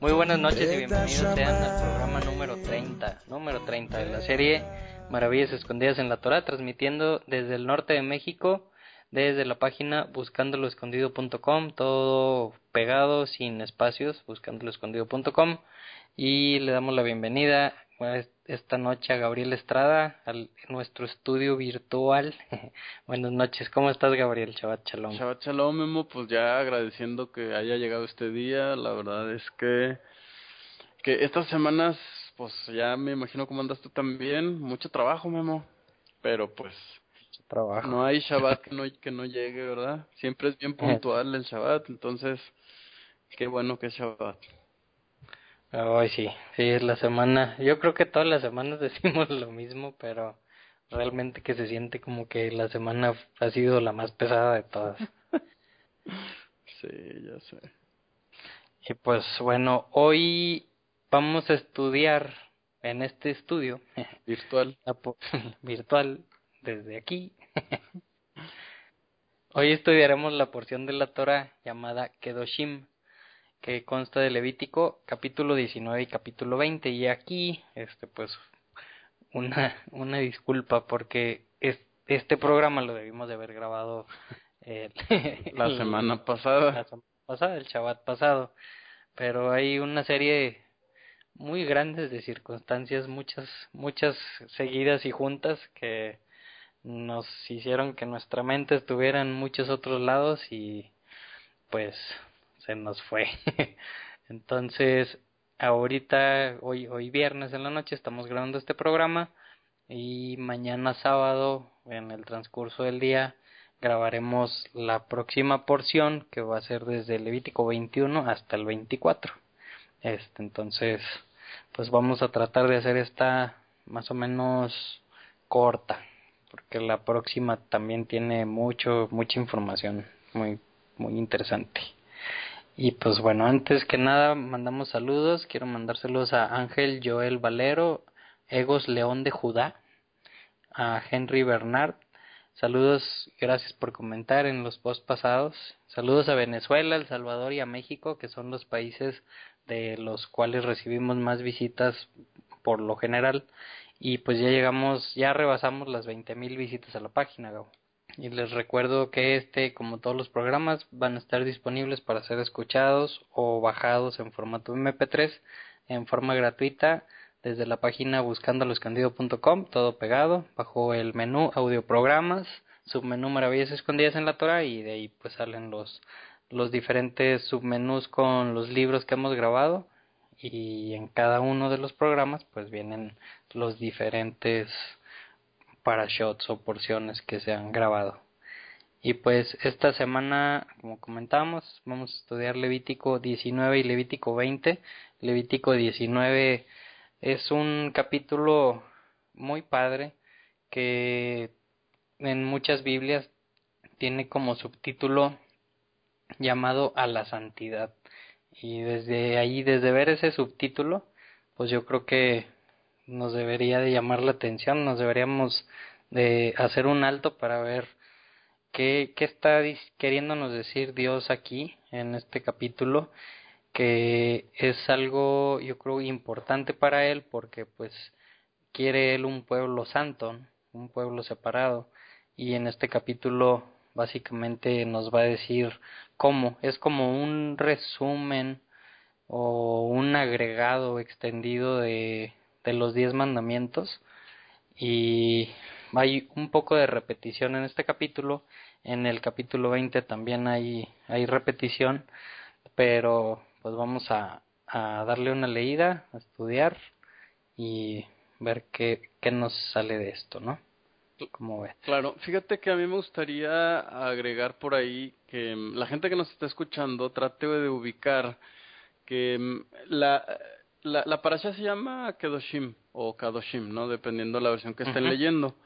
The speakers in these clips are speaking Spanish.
Muy buenas noches y bienvenidos sean al programa número 30, número 30 de la serie Maravillas Escondidas en la Torah, transmitiendo desde el norte de México, desde la página buscandoloescondido.com, todo pegado, sin espacios, buscandoloescondido.com, y le damos la bienvenida esta noche a Gabriel Estrada, a nuestro estudio virtual. Buenas noches, ¿cómo estás Gabriel? Shabbat Shalom. Shabbat Shalom, Memo, pues ya agradeciendo que haya llegado este día, la verdad es que, que estas semanas, pues ya me imagino cómo andas tú también, mucho trabajo, Memo, pero pues... trabajo. No hay Shabbat que no, que no llegue, ¿verdad? Siempre es bien puntual el Shabbat, entonces, qué bueno que es Shabbat. Ay, sí, sí, es la semana. Yo creo que todas las semanas decimos lo mismo, pero realmente que se siente como que la semana ha sido la más pesada de todas. sí, ya sé. Y pues bueno, hoy vamos a estudiar en este estudio virtual, virtual desde aquí. hoy estudiaremos la porción de la Torah llamada Kedoshim que consta de Levítico capítulo 19 y capítulo 20 y aquí este pues una una disculpa porque es, este programa lo debimos de haber grabado la semana pasada. la semana pasada el Shabbat pasado. Pero hay una serie muy grandes de circunstancias muchas muchas seguidas y juntas que nos hicieron que nuestra mente estuviera en muchos otros lados y pues se nos fue. Entonces, ahorita, hoy, hoy viernes en la noche estamos grabando este programa y mañana sábado, en el transcurso del día, grabaremos la próxima porción que va a ser desde Levítico 21 hasta el 24. Este, entonces, pues vamos a tratar de hacer esta más o menos corta, porque la próxima también tiene mucho mucha información muy muy interesante. Y pues bueno, antes que nada mandamos saludos. Quiero mandárselos a Ángel Joel Valero, Egos León de Judá, a Henry Bernard. Saludos, gracias por comentar en los posts pasados. Saludos a Venezuela, El Salvador y a México, que son los países de los cuales recibimos más visitas por lo general. Y pues ya llegamos, ya rebasamos las 20.000 visitas a la página, Gabo. Y les recuerdo que este, como todos los programas, van a estar disponibles para ser escuchados o bajados en formato MP3 en forma gratuita desde la página buscandoloscondido.com, todo pegado, bajo el menú audio programas, submenú maravillas escondidas en la Torah y de ahí pues salen los, los diferentes submenús con los libros que hemos grabado y en cada uno de los programas pues vienen los diferentes para shots o porciones que se han grabado. Y pues esta semana, como comentamos, vamos a estudiar Levítico 19 y Levítico 20. Levítico 19 es un capítulo muy padre que en muchas Biblias tiene como subtítulo llamado a la santidad. Y desde ahí, desde ver ese subtítulo, pues yo creo que nos debería de llamar la atención, nos deberíamos de hacer un alto para ver qué, qué está queriéndonos decir Dios aquí en este capítulo, que es algo yo creo importante para él porque pues quiere él un pueblo santo, un pueblo separado. Y en este capítulo básicamente nos va a decir cómo, es como un resumen o un agregado extendido de de los diez mandamientos. Y hay un poco de repetición en este capítulo. En el capítulo 20 también hay hay repetición pero pues vamos a, a darle una leída a estudiar y ver qué, qué nos sale de esto no ¿Cómo ves? Claro, fíjate que a mí me gustaría agregar por ahí que mm, la gente que nos está escuchando trate de ubicar que mm, la la, la parasha se llama Kedoshim o Kadoshim, ¿no? Dependiendo de la versión que estén leyendo.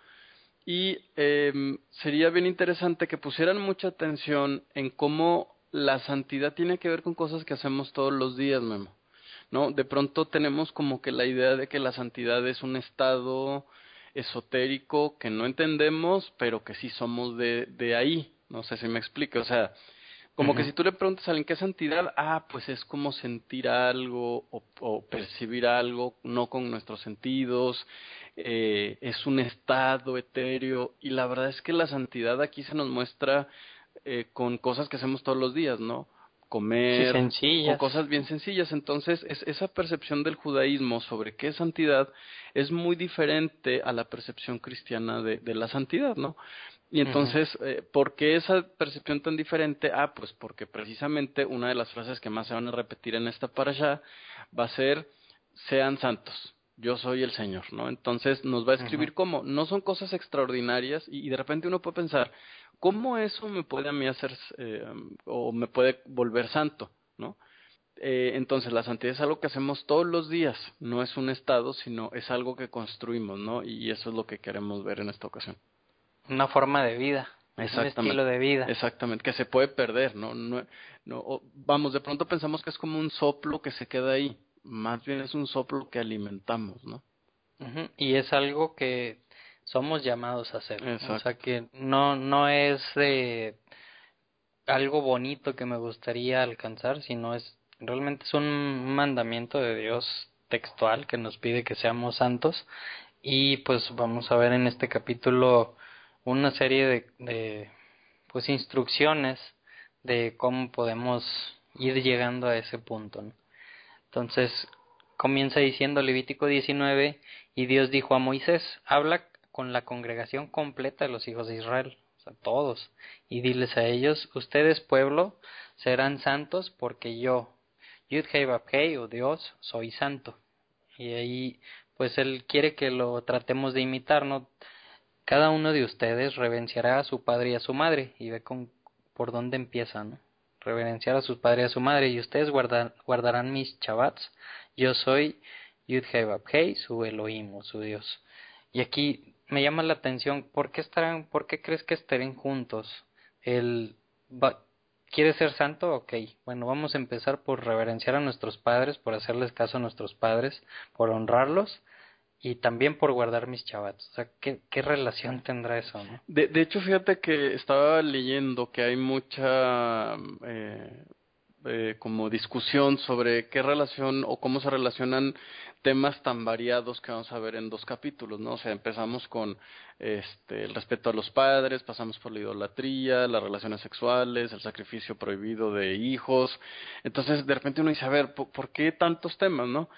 Y eh, sería bien interesante que pusieran mucha atención en cómo la santidad tiene que ver con cosas que hacemos todos los días, Memo. ¿No? De pronto tenemos como que la idea de que la santidad es un estado esotérico que no entendemos, pero que sí somos de, de ahí, No sé si me explico, o sea, como que si tú le preguntas a alguien qué es santidad, ah, pues es como sentir algo o, percibir algo, no con nuestros sentidos, eh, es un estado etéreo, y la verdad es que la santidad aquí se nos muestra eh, con cosas que hacemos todos los días, ¿no? Comer, o cosas bien sencillas. Entonces, es, esa percepción del judaísmo sobre qué es santidad es muy diferente a la percepción cristiana de, de la santidad, ¿no? Y entonces, eh, ¿por qué esa percepción tan diferente? Ah, pues porque precisamente una de las frases que más se van a repetir en esta parasha va a ser, sean santos, yo soy el Señor, ¿no? Entonces nos va a escribir cómo, no son cosas extraordinarias y, de repente uno puede pensar, ¿cómo eso me puede a mí hacer eh, o me puede volver santo, ¿no? Eh, entonces la santidad es algo que hacemos todos los días, no es un estado, sino es algo que construimos, ¿no? Y eso es lo que queremos ver en esta ocasión una forma de vida, un estilo de vida. Exactamente, que se puede perder, ¿no? no, no vamos, de pronto pensamos que es como un soplo que se queda ahí, más bien es un soplo que alimentamos, ¿no? Y es algo que somos llamados a hacer. O sea que no, no es de algo bonito que me gustaría alcanzar, sino es realmente es un mandamiento de Dios textual que nos pide que seamos santos y pues vamos a ver en este capítulo una serie de, de pues instrucciones de cómo podemos ir llegando a ese punto. Entonces comienza diciendo Levítico 19 y Dios dijo a Moisés, habla con la congregación completa de los hijos de Israel, o sea, todos, y diles a ellos, ustedes pueblo serán santos porque yo, Yud Hei o Dios, soy santo. Y ahí pues él quiere que lo tratemos de imitar, ¿no? Cada uno de ustedes reverenciará a su padre y a su madre. Y ve con, por dónde empieza, ¿no? Reverenciar a su padre y a su madre. Y ustedes guardarán mis chabats. Yo soy Yud Hei su Elohim o su Dios. Y aquí me llama la atención, ¿por qué estarán, por qué crees que estén juntos? El ¿Quiere ser santo? Ok, bueno, vamos a empezar por reverenciar a nuestros padres, por hacerles caso a nuestros padres, por honrarlos y también por guardar mis chavats. O sea, ¿qué, qué relación tendrá eso? No? De, de hecho, fíjate que estaba leyendo que hay mucha eh, eh, como discusión sobre qué relación o cómo se relacionan temas tan variados que vamos a ver en dos capítulos, ¿no? O sea, empezamos con este, el respeto a los padres, pasamos por la idolatría, las relaciones sexuales, el sacrificio prohibido de hijos. Entonces, de repente uno dice, a ver, por qué tantos temas, no?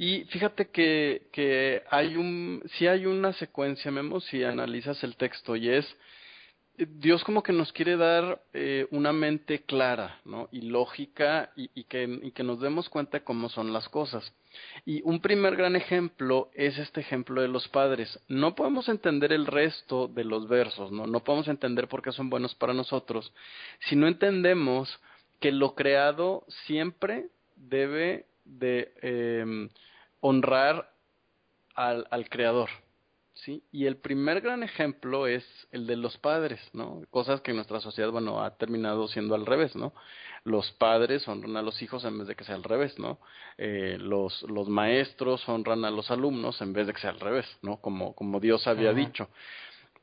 Y fíjate que, que hay un, si hay una secuencia, Memo, si analizas el texto, y es, Dios como que nos quiere dar eh, una mente clara, ¿no? Y lógica, y, y, que, y que nos demos cuenta cómo son las cosas. Y un primer gran ejemplo es este ejemplo de los padres. No podemos entender el resto de los versos, ¿no? No podemos entender por qué son buenos para nosotros, si no entendemos que lo creado siempre debe de eh, honrar al, al creador. ¿sí? Y el primer gran ejemplo es el de los padres, ¿no? Cosas que en nuestra sociedad, bueno, ha terminado siendo al revés, ¿no? Los padres honran a los hijos en vez de que sea al revés, ¿no? Eh, los, los maestros honran a los alumnos en vez de que sea al revés, ¿no? Como, como Dios había dicho.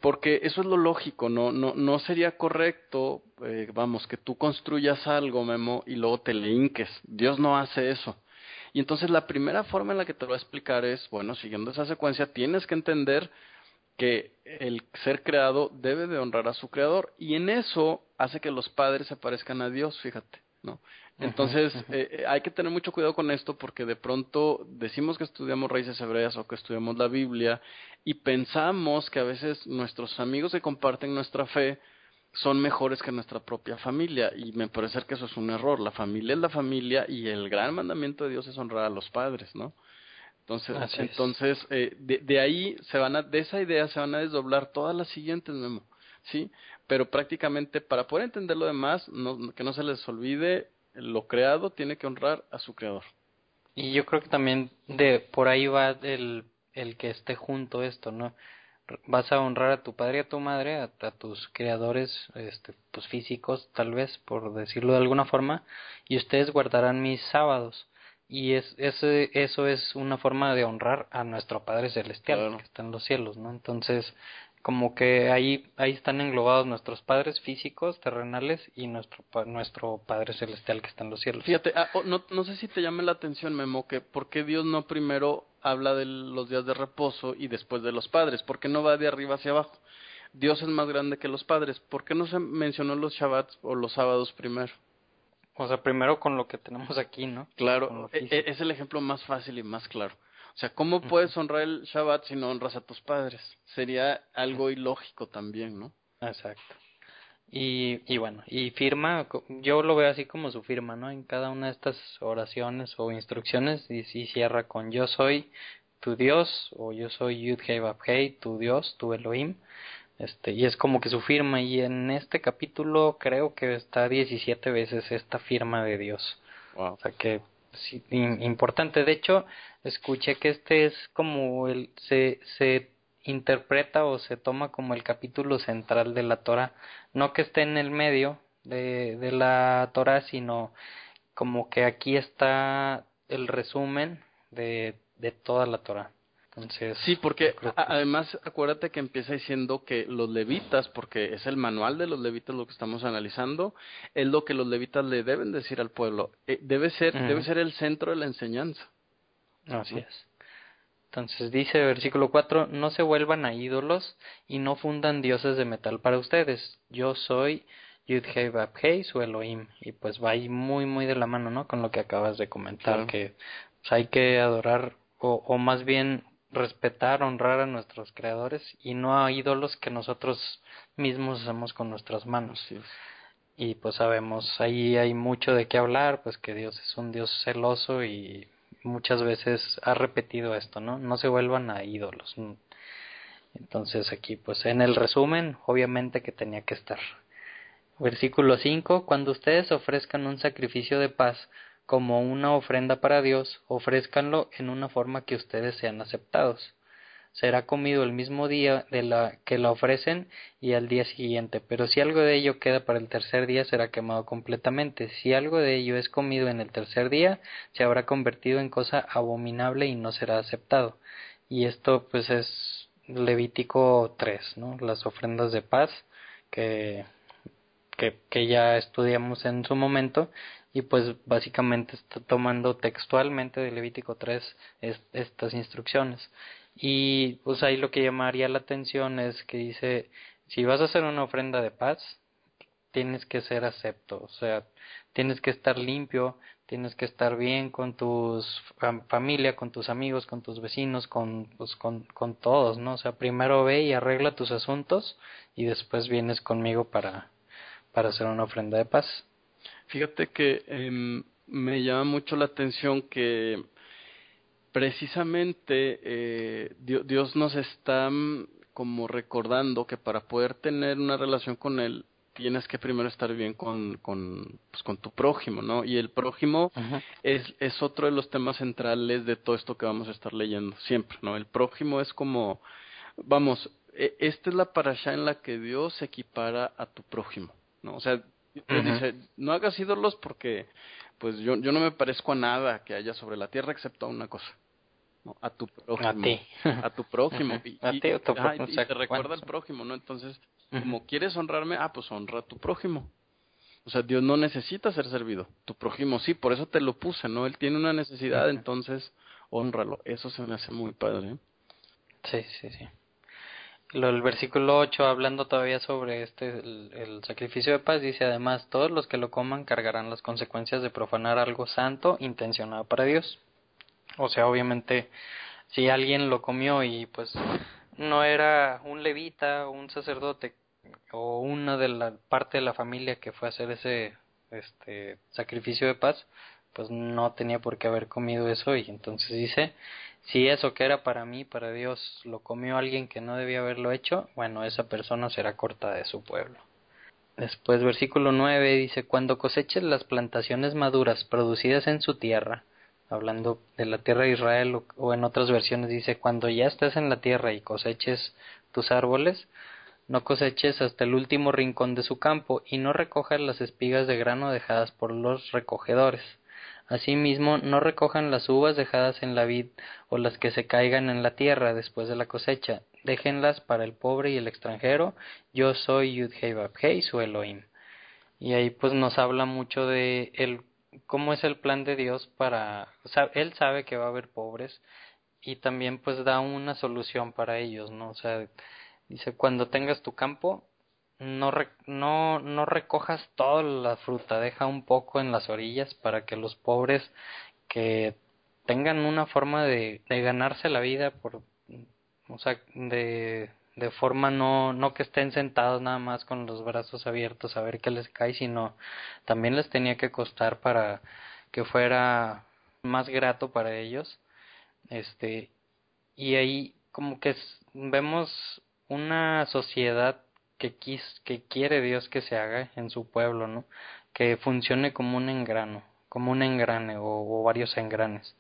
Porque eso es lo lógico, no, no, no sería correcto, eh, vamos, que tú construyas algo, Memo, y luego te le hinques. Dios no hace eso. Y entonces la primera forma en la que te lo voy a explicar es, bueno, siguiendo esa secuencia, tienes que entender que el ser creado debe de honrar a su creador y en eso hace que los padres se parezcan a Dios, fíjate, ¿no? Entonces eh, eh, hay que tener mucho cuidado con esto porque de pronto decimos que estudiamos raíces hebreas o que estudiamos la Biblia y pensamos que a veces nuestros amigos que comparten nuestra fe son mejores que nuestra propia familia y me parece que eso es un error. La familia es la familia y el gran mandamiento de Dios es honrar a los padres, ¿no? Entonces, entonces eh, de, de, ahí se van a, de esa idea se van a desdoblar todas las siguientes, Memo, ¿sí? Pero prácticamente para poder entender lo demás, no, que no se les olvide, lo creado tiene que honrar a su creador. Y yo creo que también de por ahí va el, el que esté junto esto, ¿no? Vas a honrar a tu padre y a tu madre, a, tus creadores este, pues físicos, tal vez, por decirlo de alguna forma, y ustedes guardarán mis sábados. Y es, ese, eso es una forma de honrar a nuestro Padre Celestial, que está en los cielos, ¿no? Entonces, como que ahí ahí están englobados nuestros padres físicos terrenales y nuestro nuestro Padre celestial que está en los cielos. Fíjate, ah, oh, no, no sé si te llame la atención, Memo, que por qué Dios no primero habla de los días de reposo y después de los padres, ¿por qué no va de arriba hacia abajo? Dios es más grande que los padres, ¿por qué no se mencionó los Shabbats o los sábados primero? O sea, primero con lo que tenemos aquí, ¿no? Claro, e, e, es el ejemplo más fácil y más claro. O sea, ¿cómo puedes honrar el Shabbat si no honras a tus padres? Sería algo ilógico también, ¿no? Exacto. Y, y bueno, y firma, yo lo veo así como su firma, ¿no? En cada una de estas oraciones o instrucciones, y, si cierra con yo soy tu Dios, o yo soy Yud Hei tu Dios, tu Elohim, este, y es como que su firma, y en este capítulo creo que está 17 veces esta firma de Dios. Wow. O sea que sí, importante. De hecho, escuché que este es como el se se interpreta o se toma como el capítulo central de la Torah, no que esté en el medio de, de la Torah, sino como que aquí está el resumen de, de toda la Torah sí, porque además acuérdate que empieza diciendo que los levitas, porque es el manual de los levitas lo que estamos analizando, es lo que los levitas le deben decir al pueblo. Eh, debe ser, debe ser el centro de la enseñanza. Así es. Entonces dice versículo 4, no se vuelvan a ídolos y no fundan dioses de metal para ustedes. Yo soy Yudhei Babhei, su Elohim. Y pues va ahí muy, muy de la mano, ¿no? Con lo que acabas de comentar, que pues, hay que adorar, o, o más bien respetar, honrar a nuestros creadores y no a ídolos que nosotros mismos hacemos con nuestras manos. Y pues sabemos, ahí hay mucho de qué hablar, pues que Dios es un Dios celoso y muchas veces ha repetido esto, ¿no? No se vuelvan a ídolos. Entonces aquí, pues en el resumen, obviamente que tenía que estar. Versículo 5, cuando ustedes ofrezcan un sacrificio de paz, como una ofrenda para Dios, ofrézcanlo en una forma que ustedes sean aceptados. Será comido el mismo día de la que la ofrecen y al día siguiente, pero si algo de ello queda para el tercer día será quemado completamente. Si algo de ello es comido en el tercer día, se habrá convertido en cosa abominable y no será aceptado. Y esto pues es Levítico 3, ¿no? Las ofrendas de paz que que, que ya estudiamos en su momento y pues básicamente está tomando textualmente de Levítico 3 estas instrucciones. Y pues ahí lo que llamaría la atención es que dice, si vas a hacer una ofrenda de paz, tienes que ser acepto, o sea, tienes que estar limpio, tienes que estar bien con tus familia, con tus amigos, con tus vecinos, con, pues, con, con todos, ¿no? O sea, primero ve y arregla tus asuntos y después vienes conmigo para, para hacer una ofrenda de paz. Fíjate que eh, me llama mucho la atención que precisamente eh, Dios, nos está mm, como recordando que para poder tener una relación con Él tienes que primero estar bien con, con, pues, con tu prójimo, ¿no? Y el prójimo es, es otro de los temas centrales de todo esto que vamos a estar leyendo siempre, ¿no? El prójimo es como, vamos, e, esta es la parasha en la que Dios equipara a tu prójimo, ¿no? O sea, dice, no hagas ídolos porque pues yo, yo no me parezco a nada que haya sobre la tierra excepto a una cosa. ¿No? A tu prójimo. A ti. A tu prójimo. Y, a ti o tu prójimo. y te recuerda al prójimo, ¿no? Entonces, como quieres honrarme, ah, pues honra a tu prójimo. O sea, Dios no necesita ser servido. Tu prójimo sí, por eso te lo puse, ¿no? Él tiene una necesidad, entonces honralo. Eso se me hace muy padre. ¿eh? Sí, sí, sí el versículo 8, hablando todavía sobre este, el, sacrificio de paz, dice además, todos los que lo coman cargarán las consecuencias de profanar algo santo intencionado para Dios. O sea, obviamente, si alguien lo comió y pues no era un levita, un sacerdote o una de la parte de la familia que fue a hacer ese este sacrificio de paz, pues no tenía por qué haber comido eso y entonces dice si eso que era para mí, para Dios, lo comió alguien que no debía haberlo hecho, bueno, esa persona será cortada de su pueblo. Después, versículo 9 dice, cuando coseches las plantaciones maduras producidas en su tierra, hablando de la tierra de Israel, o, en otras versiones dice, cuando ya estés en la tierra y coseches tus árboles, no coseches hasta el último rincón de su campo, y no recojas las espigas de grano dejadas por los recogedores. Asimismo, no recojan las uvas dejadas en la vid o las que se caigan en la tierra después de la cosecha, déjenlas para el pobre y el extranjero, yo soy Yud-Hei su Elohim. Y ahí pues nos habla mucho de el cómo es el plan de Dios para, o sea, él sabe que va a haber pobres y también pues da una solución para ellos, ¿no? O sea, dice, cuando tengas tu campo, no, no, no recojas toda la fruta, deja un poco en las orillas para que los pobres que tengan una forma de, de ganarse la vida por, o sea, de, de forma no, no que estén sentados nada más con los brazos abiertos a ver qué les cae, sino también les tenía que costar para que fuera más grato para ellos. Este, y ahí como que vemos una sociedad que, quis, que quiere Dios que se haga en su pueblo, ¿no? Que funcione como un engrano, como un engrane o, varios engranes.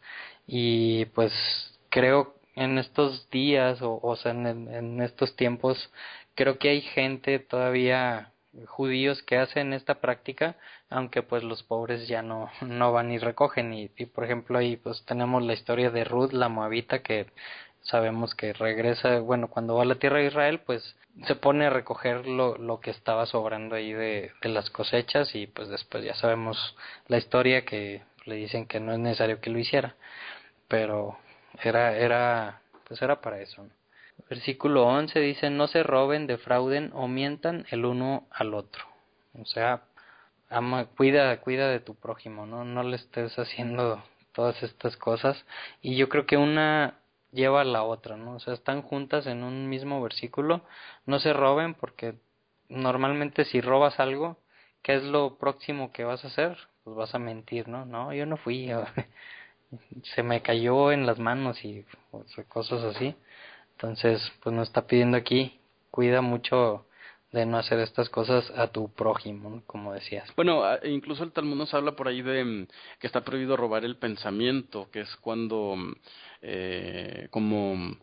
Y pues creo en estos días o, o sea, en, en estos tiempos, creo que hay gente todavía judíos que hacen esta práctica, aunque pues los pobres ya no, no van y recogen. Y, por ejemplo ahí pues tenemos la historia de Ruth la Moabita que sabemos que regresa, bueno, cuando va a la tierra de Israel pues se pone a recoger lo, lo que estaba sobrando ahí de, de las cosechas y pues después ya sabemos la historia que le dicen que no es necesario que lo hiciera pero era era pues era para eso versículo 11 dice no se roben defrauden o mientan el uno al otro o sea ama cuida cuida de tu prójimo no no le estés haciendo todas estas cosas y yo creo que una lleva a la otra, ¿no? O sea, están juntas en un mismo versículo, no se roben porque normalmente si robas algo, ¿qué es lo próximo que vas a hacer? Pues vas a mentir, ¿no? No, yo no fui, se me cayó en las manos y cosas así. Entonces, pues nos está pidiendo aquí, cuida mucho de no hacer estas cosas a tu prójimo, como decías. Bueno, incluso el Talmud nos habla por ahí de mm, que está prohibido robar el pensamiento, que es cuando mm, eh, como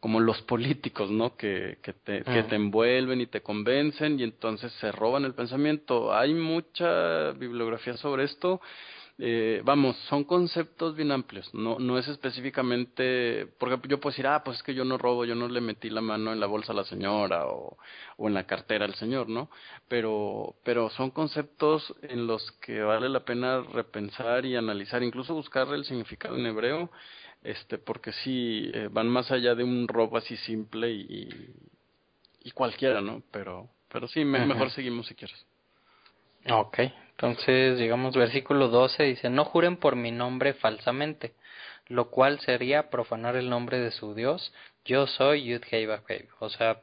como los políticos, ¿no? Que, que, te, que te envuelven y te convencen y entonces se roban el pensamiento. Hay mucha bibliografía sobre esto eh, vamos, son conceptos bien amplios, no, no es específicamente, porque yo puedo decir, ah, pues es que yo no robo, yo no le metí la mano en la bolsa a la señora o, o en la cartera al señor, ¿no? Pero, pero son conceptos en los que vale la pena repensar y analizar, incluso buscar el significado en hebreo, este, porque sí, eh, van más allá de un robo así simple y, y cualquiera, ¿no? Pero, pero sí, mejor seguimos si quieres. Ok, entonces, digamos, versículo 12 dice, no juren por mi nombre falsamente, lo cual sería profanar el nombre de su Dios. Yo soy Yud O sea,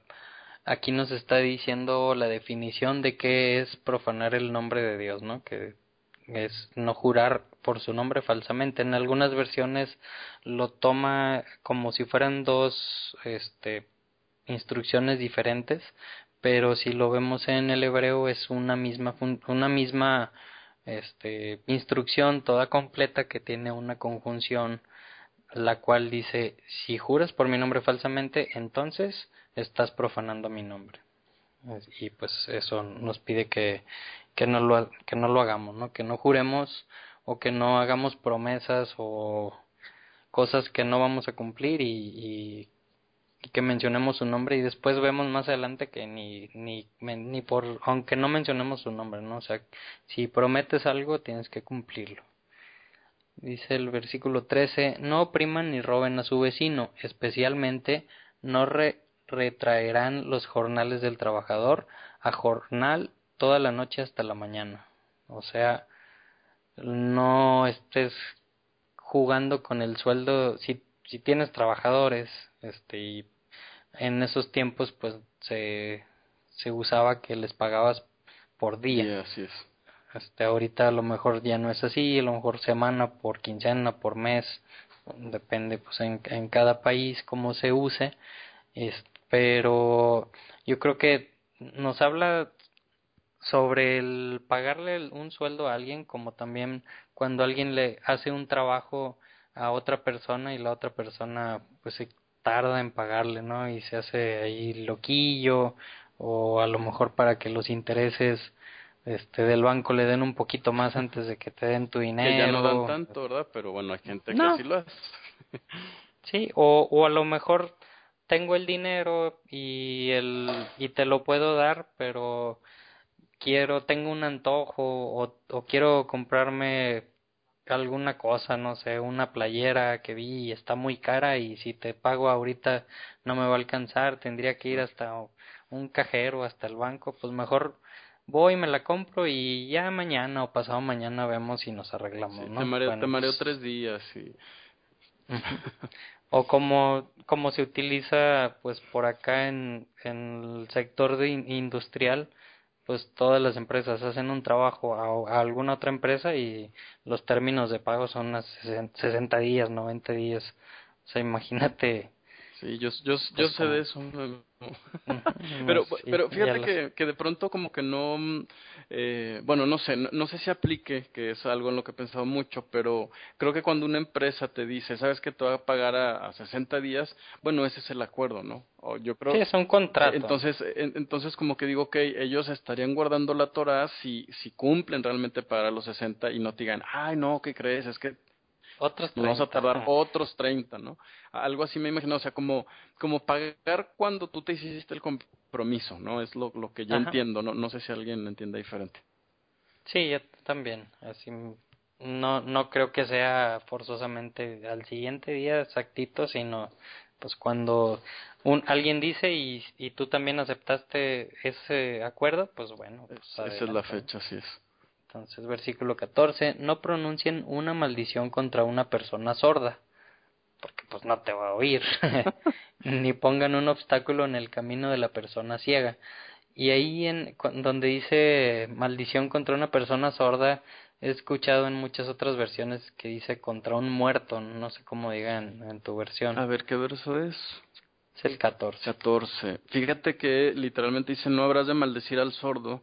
aquí nos está diciendo la definición de qué es profanar el nombre de Dios, ¿no? Que es no jurar por su nombre falsamente. En algunas versiones lo toma como si fueran dos este, instrucciones diferentes, pero si lo vemos en el hebreo es una misma una misma este, instrucción toda completa que tiene una conjunción la cual dice si juras por mi nombre falsamente entonces estás profanando mi nombre y pues eso nos pide que, que no lo que no lo hagamos no que no juremos o que no hagamos promesas o cosas que no vamos a cumplir y, y que mencionemos su nombre y después vemos más adelante que ni ni ni por aunque no mencionemos su nombre no o sea si prometes algo tienes que cumplirlo. Dice el versículo 13 no opriman ni roben a su vecino especialmente no retraerán los jornales del trabajador a jornal toda la noche hasta la mañana o sea no estés jugando con el sueldo si si tienes trabajadores este y en esos tiempos pues se, se usaba que les pagabas por día. así es. Este, ahorita a lo mejor ya no es así, a lo mejor semana por quincena, por mes, depende pues en, en cada país cómo se use, es, pero yo creo que nos habla sobre el pagarle un sueldo a alguien como también cuando alguien le hace un trabajo a otra persona y la otra persona pues se tarda en pagarle, ¿no? Y se hace ahí loquillo o a lo mejor para que los intereses este del banco le den un poquito más antes de que te den tu dinero. Que ya no dan tanto, ¿verdad? Pero bueno, hay gente que así lo hace. sí, o, o a lo mejor tengo el dinero y el y te lo puedo dar, pero quiero tengo un antojo o, o quiero comprarme alguna cosa, no sé, una playera que vi y está muy cara y si te pago ahorita no me va a alcanzar, tendría que ir hasta un cajero, hasta el banco, pues mejor voy, me la compro y ya mañana o pasado mañana vemos si nos arreglamos, ¿no? Te mareo, te mareo pues tres días y... o como, como se utiliza pues por acá en, en el sector de industrial, pues todas las empresas hacen un trabajo a, alguna otra empresa y los términos de pago son a 60 días, 90 días. O sea, imagínate. Sí, yo, yo, yo pues sé de eso. pero, pero fíjate que, que de pronto como que no, eh, bueno, no sé, no, sé si aplique, que es algo en lo que he pensado mucho, pero creo que cuando una empresa te dice, sabes que te va a pagar a, a 60 días, bueno, ese es el acuerdo, ¿no? O yo creo, sí, es un contrato. Entonces, entonces como que digo, que ellos estarían guardando la Torah si, si cumplen realmente para los 60 y no te digan, ay, no, ¿qué crees? Es que otros vamos a tardar otros 30, ¿no? Algo así me imagino, o sea, como, como pagar cuando tú te hiciste el compromiso, ¿no? Es lo, lo que yo entiendo, ¿no? No sé si alguien entiende diferente. Sí, yo también, así no no creo que sea forzosamente al siguiente día exactito, sino pues cuando un alguien dice y, y tú también aceptaste ese acuerdo, pues bueno, pues esa es la fecha, así es. Entonces, versículo 14, no pronuncien una maldición contra una persona sorda, porque pues no te va a oír, ni pongan un obstáculo en el camino de la persona ciega. Y ahí en donde dice maldición contra una persona sorda, he escuchado en muchas otras versiones que dice contra un muerto, no sé cómo digan en tu versión. A ver, ¿qué verso es? Es el 14. 14. Fíjate que literalmente dice, no habrás de maldecir al sordo,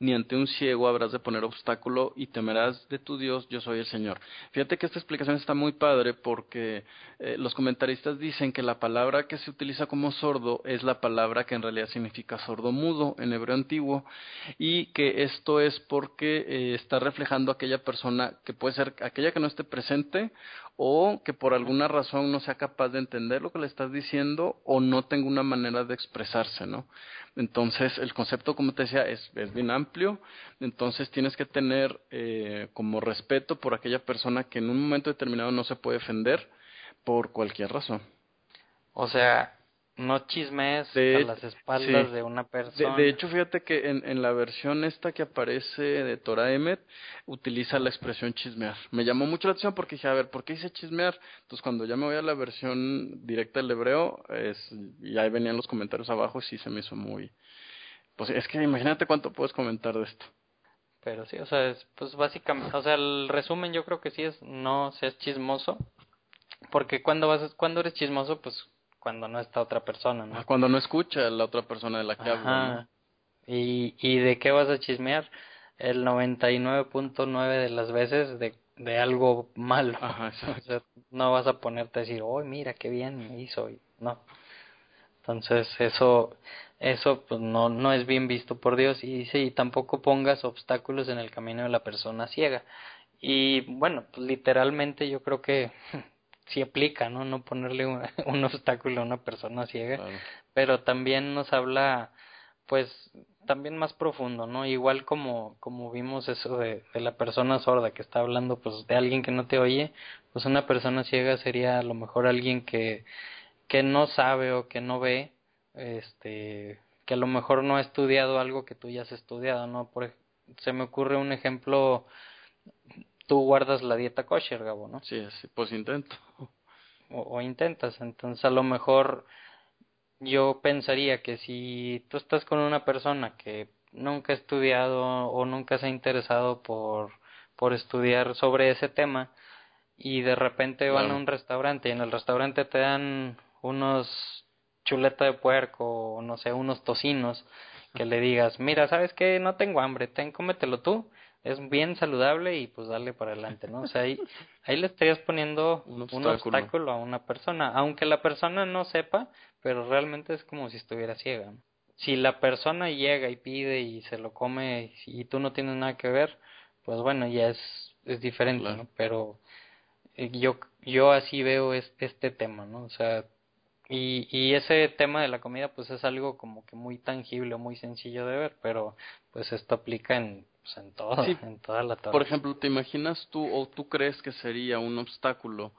ni ante un ciego habrás de poner obstáculo y temerás de tu Dios, yo soy el Señor. Fíjate que esta explicación está muy padre porque eh, los comentaristas dicen que la palabra que se utiliza como sordo es la palabra que en realidad significa sordo mudo en hebreo antiguo y que esto es porque eh, está reflejando aquella persona que puede ser aquella que no esté presente o que por alguna razón no sea capaz de entender lo que le estás diciendo o no tenga una manera de expresarse, ¿no? Entonces, el concepto, como te decía, es, es bien amplio, entonces tienes que tener eh, como respeto por aquella persona que en un momento determinado no se puede defender por cualquier razón. O sea, no chismes a las espaldas de una persona. De, hecho, fíjate que en, en, la versión esta que aparece de Torah Emet, utiliza la expresión chismear. Me llamó mucho la atención porque dije, a ver, ¿por qué dice chismear? Entonces, cuando ya me voy a la versión directa del hebreo, es, y ahí venían los comentarios abajo, sí se me hizo muy... Pues es que imagínate cuánto puedes comentar de esto. Pero sí, o sea, es, pues básicamente, o sea, el resumen yo creo que sí es no seas chismoso, porque cuando vas, cuando eres chismoso, pues cuando no está otra persona, ¿no? Ah, cuando no escucha la otra persona de la que habla. ¿Y, ¿Y de qué vas a chismear? El 99.9 de las veces de, de algo malo. Ajá, o sea, no vas a ponerte a decir, oh, mira qué bien hizo. No. Entonces, eso, eso pues no, no es bien visto por Dios. Y dice, y tampoco pongas obstáculos en el camino de la persona ciega. Y bueno, pues literalmente yo creo que sí aplica, ¿no? No ponerle un, obstáculo a una persona ciega, pero también nos habla, pues, también más profundo, ¿no? Igual como, como vimos eso de, de la persona sorda que está hablando, pues, de alguien que no te oye, pues una persona ciega sería a lo mejor alguien que, que no sabe o que no ve, este, que a lo mejor no ha estudiado algo que tú ya has estudiado, ¿no? Por, se me ocurre un ejemplo tú guardas la dieta kosher, Gabo, ¿no? Sí, sí pues intento. O, intentas, entonces a lo mejor yo pensaría que si tú estás con una persona que nunca ha estudiado o nunca se ha interesado por, por estudiar sobre ese tema y de repente van a un restaurante y en el restaurante te dan unos chuleta de puerco o no sé, unos tocinos que le digas, mira, ¿sabes qué? No tengo hambre, ten, cómetelo tú es bien saludable y pues darle para adelante, ¿no? O sea, ahí, ahí le estarías poniendo un obstáculo. a una persona, aunque la persona no sepa, pero realmente es como si estuviera ciega. Si la persona llega y pide y se lo come y tú no tienes nada que ver, pues bueno, ya es, es diferente, ¿no? Pero eh, yo, yo así veo este tema, ¿no? O sea, y, y ese tema de la comida pues es algo como que muy tangible, muy sencillo de ver, pero pues esto aplica en, pues, en todo, en toda la Por ejemplo, ¿te imaginas tú o tú crees que sería un obstáculo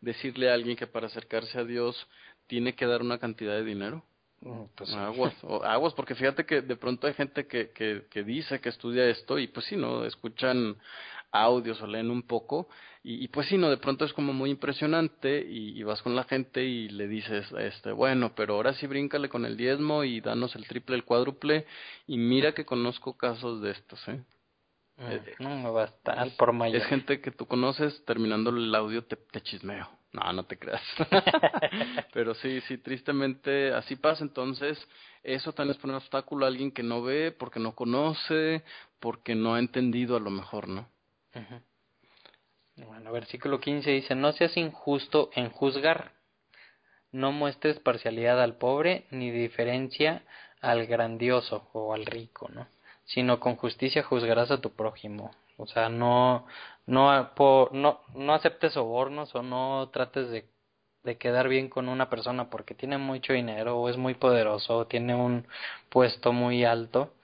decirle a alguien que para acercarse a Dios tiene que dar una cantidad de dinero? Mm, pues, aguas, aguas, porque fíjate que de pronto hay gente que, que, que dice que estudia esto y pues sí, ¿no? Escuchan audios o leen un poco y, pues sí, no, de pronto es como muy impresionante y, vas con la gente y le dices, este, bueno, pero ahora sí bríncale con el diezmo y danos el triple, el cuádruple y mira que conozco casos de estos, ¿eh? Mm, eh no, va a estar por mayor. Es gente que tú conoces, terminando el audio te, te chismeo. No, no te creas. Pero sí, sí, tristemente así pasa. Entonces, eso también es poner obstáculo a alguien que no ve, porque no conoce, porque no ha entendido a lo mejor, ¿no? Bueno, versículo 15 dice, no seas injusto en juzgar, no muestres parcialidad al pobre ni diferencia al grandioso o al rico, ¿no? Sino con justicia juzgarás a tu prójimo. O sea, no, no, no, aceptes sobornos o no trates de, de quedar bien con una persona porque tiene mucho dinero o es muy poderoso o tiene un puesto muy alto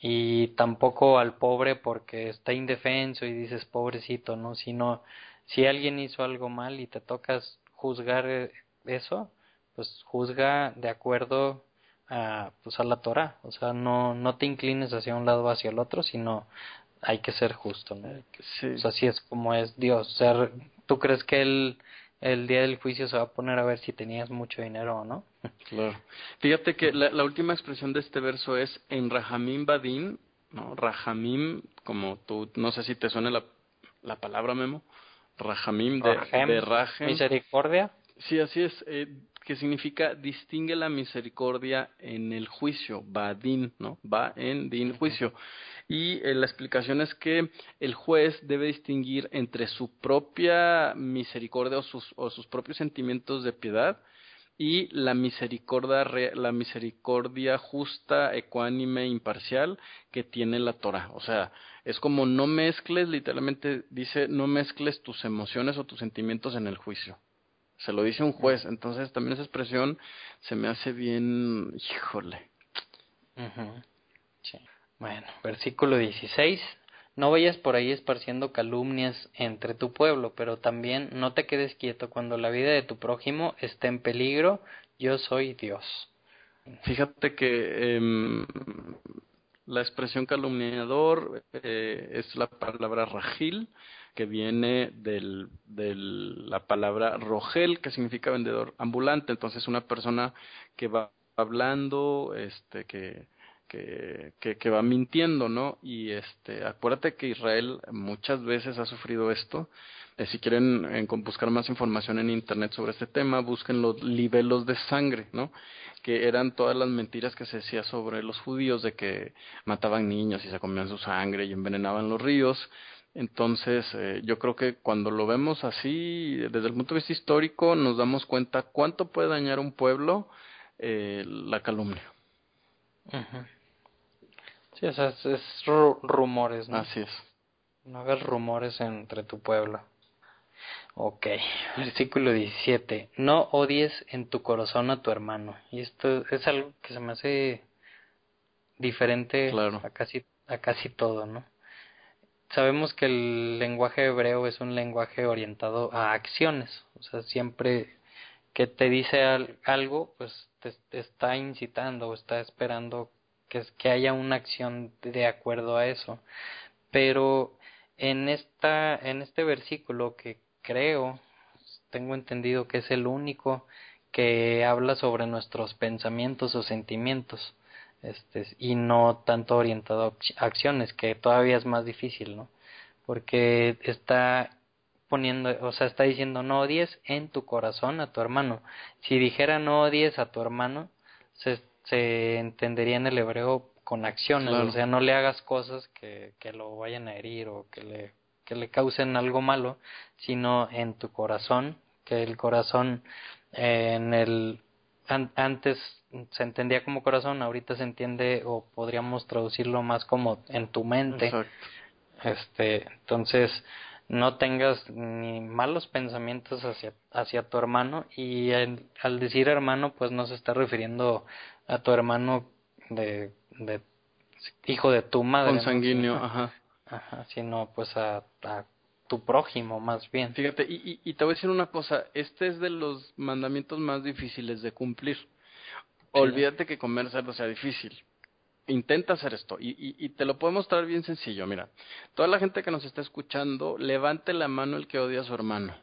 y tampoco al pobre porque está indefenso y dices pobrecito, ¿no? Sino si alguien hizo algo mal y te tocas juzgar eh, eso, pues juzga de acuerdo a pues a la Torah, o sea, no no te inclines hacia un lado o hacia el otro, sino hay que ser justo, ¿no? Sí. O sea, así es como es Dios, o sea, tú crees que él el día del juicio se va a poner a ver si tenías mucho dinero o no. Claro. Fíjate que la, la última expresión de este verso es en Rahamim Badin, ¿no? Rahamim, como tú, no sé si te suena la, la palabra Memo, Rahamim de, de Misericordia. Sí, así es. Eh, que significa distingue la misericordia en el juicio, Badin, ¿no? Va en din juicio y eh, la explicación es que el juez debe distinguir entre su propia misericordia o sus, o sus propios sentimientos de piedad y la misericordia, la misericordia justa, ecuánime, imparcial que tiene la Torah. O sea, es como no mezcles, literalmente dice, no mezcles tus emociones o tus sentimientos en el juicio. Se lo dice un juez. Entonces también esa expresión se me hace bien, híjole. sí. Bueno, versículo 16. No vayas por ahí esparciendo calumnias entre tu pueblo, pero también no te quedes quieto cuando la vida de tu prójimo esté en peligro. Yo soy Dios. Fíjate que eh, la expresión calumniador eh, es la palabra rajil, que viene de la palabra rogel, que significa vendedor ambulante. Entonces, una persona que va hablando, este, que que, que, va mintiendo, ¿no? Y este, acuérdate que Israel muchas veces ha sufrido esto. Eh, si quieren en, buscar más información en internet sobre este tema, busquen los libelos de sangre, ¿no? Que eran todas las mentiras que se decía sobre los judíos de que mataban niños y se comían su sangre y envenenaban los ríos. Entonces, eh, yo creo que cuando lo vemos así, desde el punto de vista histórico, nos damos cuenta cuánto puede dañar un pueblo eh, la calumnia. Sí, o sea, es, rumores, ¿no? Así es. No hagas rumores entre tu pueblo. Ok, versículo 17. No odies en tu corazón a tu hermano. Y esto es algo que se me hace diferente a, casi, a casi todo, ¿no? Sabemos que el lenguaje hebreo es un lenguaje orientado a acciones. O sea, siempre que te dice algo, pues te, está incitando o está esperando que, que haya una acción de acuerdo a eso. Pero en esta, en este versículo que creo, tengo entendido que es el único que habla sobre nuestros pensamientos o sentimientos, este, y no tanto orientado a acciones, que todavía es más difícil, ¿no? Porque está poniendo, o sea, está diciendo no odies en tu corazón a tu hermano. Si dijera no odies a tu hermano, se se entendería en el hebreo con acciones, o sea, no le hagas cosas que, que lo vayan a herir o que le, que le causen algo malo, sino en tu corazón, que el corazón eh, en el antes se entendía como corazón, ahorita se entiende o podríamos traducirlo más como en tu mente. Este, entonces no tengas ni malos pensamientos hacia, hacia tu hermano y al decir hermano pues no se está refiriendo a tu hermano de, de hijo de tu madre. Consanguíneo, ajá. Ajá, sino pues a, a tu prójimo más bien. Fíjate, y, y, te voy a decir una cosa, este es de los mandamientos más difíciles de cumplir. Olvídate que comer cerdo sea difícil. Intenta hacer esto y, y, y, te lo puedo mostrar bien sencillo. Mira, toda la gente que nos está escuchando, levante la mano el que odia a su hermano.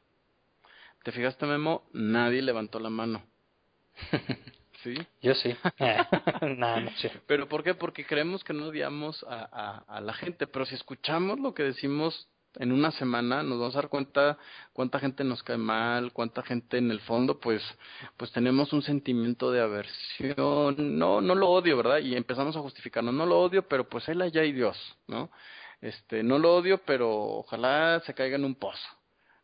¿Te fijaste, Memo? Nadie levantó la mano. ¿Sí? Yo sí. no, no sé. ¿Pero por qué? Porque creemos que no odiamos a, a, a la gente, pero si escuchamos lo que decimos en una semana nos vamos a dar cuenta cuánta gente nos cae mal, cuánta gente en el fondo pues pues tenemos un sentimiento de aversión, no no lo odio, ¿verdad? Y empezamos a justificarnos, no lo odio, pero pues él allá hay Dios, ¿no? Este, no lo odio, pero ojalá se caiga en un pozo.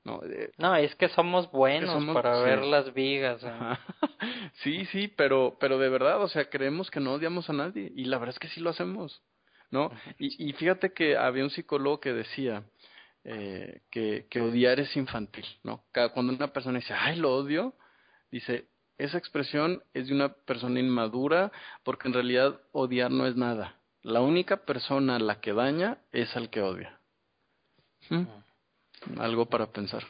No, no es que somos buenos para ver las vigas. ¿eh? sí, sí, pero, pero de verdad, o sea, creemos que no odiamos a nadie y la verdad es que sí lo hacemos, ¿no? Y, y fíjate que había un psicólogo que decía, eh, que, que odiar es infantil, ¿no? Cuando una persona dice, ay, lo odio, dice, esa expresión es de una persona inmadura porque en realidad odiar no es nada. La única persona a la que daña es al que odia. ¿Mm? Algo para pensar.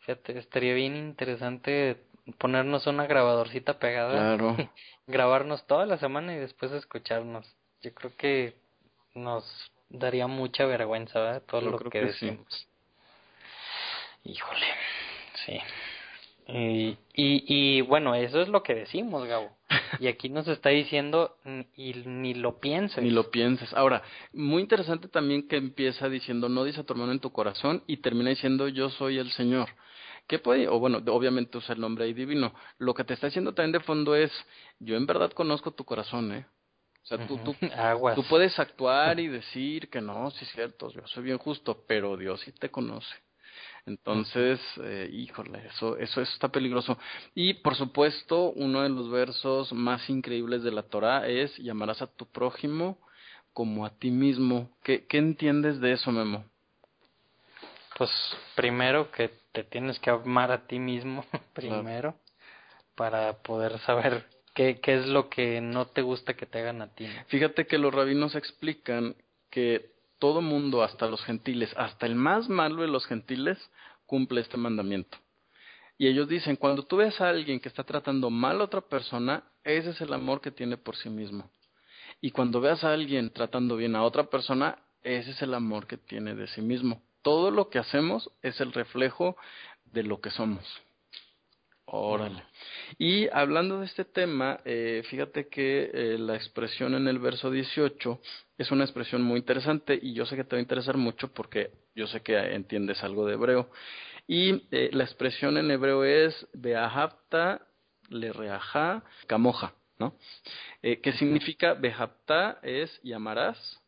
Fíjate, estaría bien interesante ponernos una grabadorcita pegada. Claro. grabarnos toda la semana y después escucharnos. Yo creo que nos daría mucha vergüenza, ¿verdad? Todo lo que, decimos. Híjole, sí. Y, y, y, bueno, eso es lo que decimos, Gabo. Y aquí nos está diciendo, y ni lo pienses. Ni lo pienses. Ahora, muy interesante también que empieza diciendo, no dice a tu hermano en tu corazón, y termina diciendo, yo soy el Señor. ¿Qué puede? O bueno, obviamente usa el nombre ahí divino. Lo que te está diciendo también de fondo es, yo en verdad conozco tu corazón, ¿eh? O sea, tú, tú, tú puedes actuar y decir que no, sí es cierto, yo soy bien justo, pero Dios sí te conoce. Entonces, eh, híjole, eso, eso está peligroso. Y por supuesto, uno de los versos más increíbles de la Torah es llamarás a tu prójimo como a ti mismo. ¿Qué, qué entiendes de eso, Memo? Pues primero que te tienes que amar a ti mismo primero para poder saber ¿Qué, ¿Qué es lo que no te gusta que te hagan a ti? Fíjate que los rabinos explican que todo mundo, hasta los gentiles, hasta el más malo de los gentiles, cumple este mandamiento. Y ellos dicen, cuando tú ves a alguien que está tratando mal a otra persona, ese es el amor que tiene por sí mismo. Y cuando veas a alguien tratando bien a otra persona, ese es el amor que tiene de sí mismo. Todo lo que hacemos es el reflejo de lo que somos. Órale. Y hablando de este tema, eh, fíjate que eh, la expresión en el verso 18 es una expresión muy interesante y yo sé que te va a interesar mucho porque yo sé que entiendes algo de hebreo. Y eh, la expresión en hebreo es Beahapta le reaja camoja, ¿no? Eh, ¿Qué significa Behapta? Es llamarás,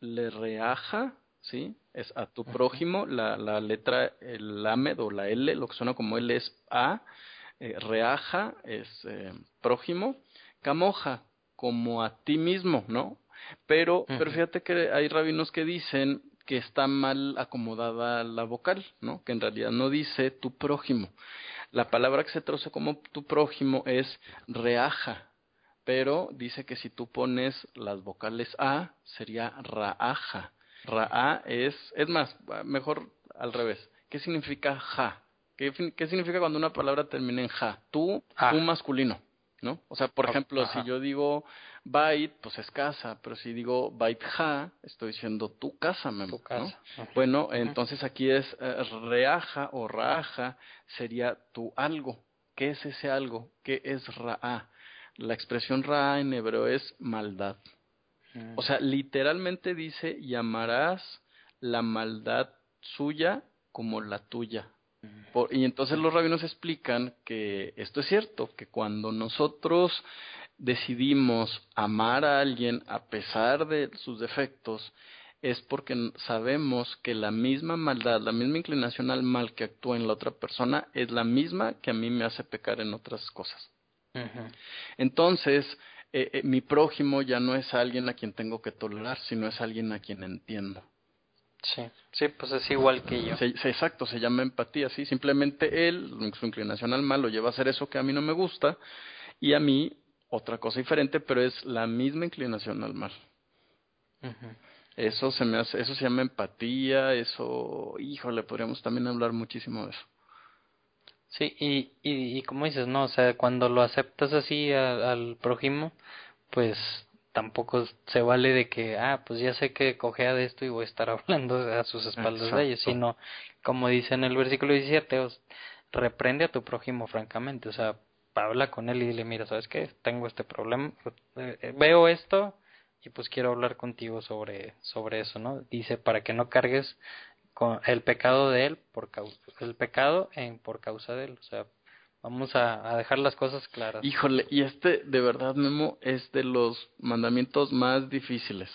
le reaja, ¿sí? Es a tu prójimo, la, la letra, el lamed o la L, lo que suena como L es A eh, reaja es eh, prójimo, camoja como a ti mismo, ¿no? Pero, pero fíjate que hay rabinos que dicen que está mal acomodada la vocal, ¿no? Que en realidad no dice tu prójimo. La palabra que se traduce como tu prójimo es reaja, pero dice que si tú pones las vocales a, sería raaja. Raa es, es más, mejor al revés. ¿Qué significa ja? ¿Qué, ¿Qué, significa cuando una palabra termina en ja? Tú, ah. tú masculino, ¿no? O sea, por ejemplo, si yo digo bait, pues es casa, pero si digo bait ja, estoy diciendo tu casa, tu casa. Bueno, entonces aquí es eh, reaja o raja, sería tu algo. ¿Qué es ese algo? ¿Qué es ra'a? La expresión ra'a en hebreo es maldad. O sea, literalmente dice llamarás la maldad suya como la tuya y entonces los rabinos explican que esto es cierto, que cuando nosotros decidimos amar a alguien a pesar de sus defectos, es porque sabemos que la misma maldad, la misma inclinación al mal que actúa en la otra persona es la misma que a mí me hace pecar en otras cosas. Entonces, eh, eh, mi prójimo ya no es alguien a quien tengo que tolerar, sino es alguien a quien entiendo. Sí, sí, pues es igual que yo. exacto, se llama empatía, sí. Simplemente él, su inclinación al mal, lo lleva a hacer eso que a mí no me gusta y a mí otra cosa diferente, pero es la misma inclinación al mal. Eso se me hace, eso se llama empatía, eso, híjole, podríamos también hablar muchísimo de eso. Sí, y, y, y como dices, ¿no? O sea, cuando lo aceptas así al prójimo, pues tampoco se vale de que, ah, pues ya sé que cogea de esto y voy a estar hablando a sus espaldas de ellos, sino, como dice en el versículo 17, reprende a tu prójimo francamente, o sea, habla con él y dile, mira, ¿sabes qué? Tengo este problema, eh, veo esto y pues quiero hablar contigo sobre, sobre eso, ¿no? Dice, para que no cargues con el pecado de él por causa, el pecado en, por causa de él, o sea, vamos a, dejar las cosas claras. Híjole, y este de verdad, Memo, es de los mandamientos más difíciles.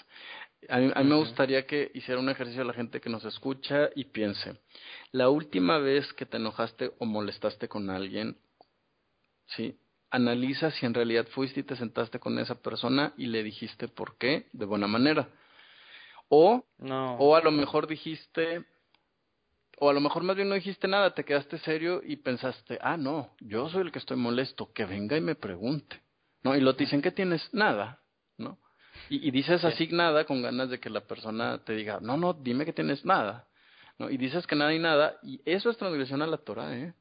A mí, a mí me gustaría que hiciera un ejercicio a la gente que nos escucha y piense, la última vez que te enojaste o molestaste con alguien, ¿sí? Analiza si en realidad fuiste y te sentaste con esa persona y le dijiste por qué de buena manera. O, no. o a lo mejor dijiste, o a lo mejor más bien no dijiste nada, te quedaste serio y pensaste, ah, no, yo soy el que estoy molesto, que venga y me pregunte. ¿No? Y lo te dicen que tienes nada, ¿no? Y, y dices así nada con ganas de que la persona te diga, no, no, dime que tienes nada. ¿No? Y dices que nada y nada, y eso es transgresión a la Torah, ¿eh?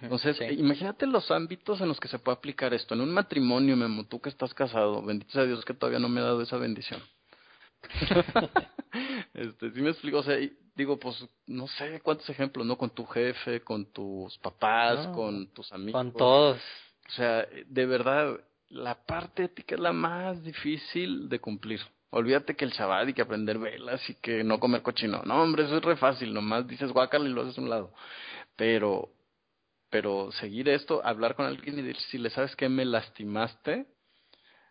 Entonces, imagínate los ámbitos en los que se puede aplicar esto. En un matrimonio, Memo, tú que estás casado, bendito sea Dios que todavía no me ha dado esa bendición. este, sí me explico, o sea, digo, pues, no sé cuántos ejemplos, ¿no? Con tu jefe, con tus papás, con tus amigos. Con todos. O sea, de verdad, la parte ética es la más difícil de cumplir. Olvídate que el Shabbat y que aprender velas y que no comer cochino. No, hombre, eso es re fácil. Nomás dices guácala y lo haces a un lado. Pero, pero seguir esto, hablar con alguien y decir, si le sabes que me lastimaste,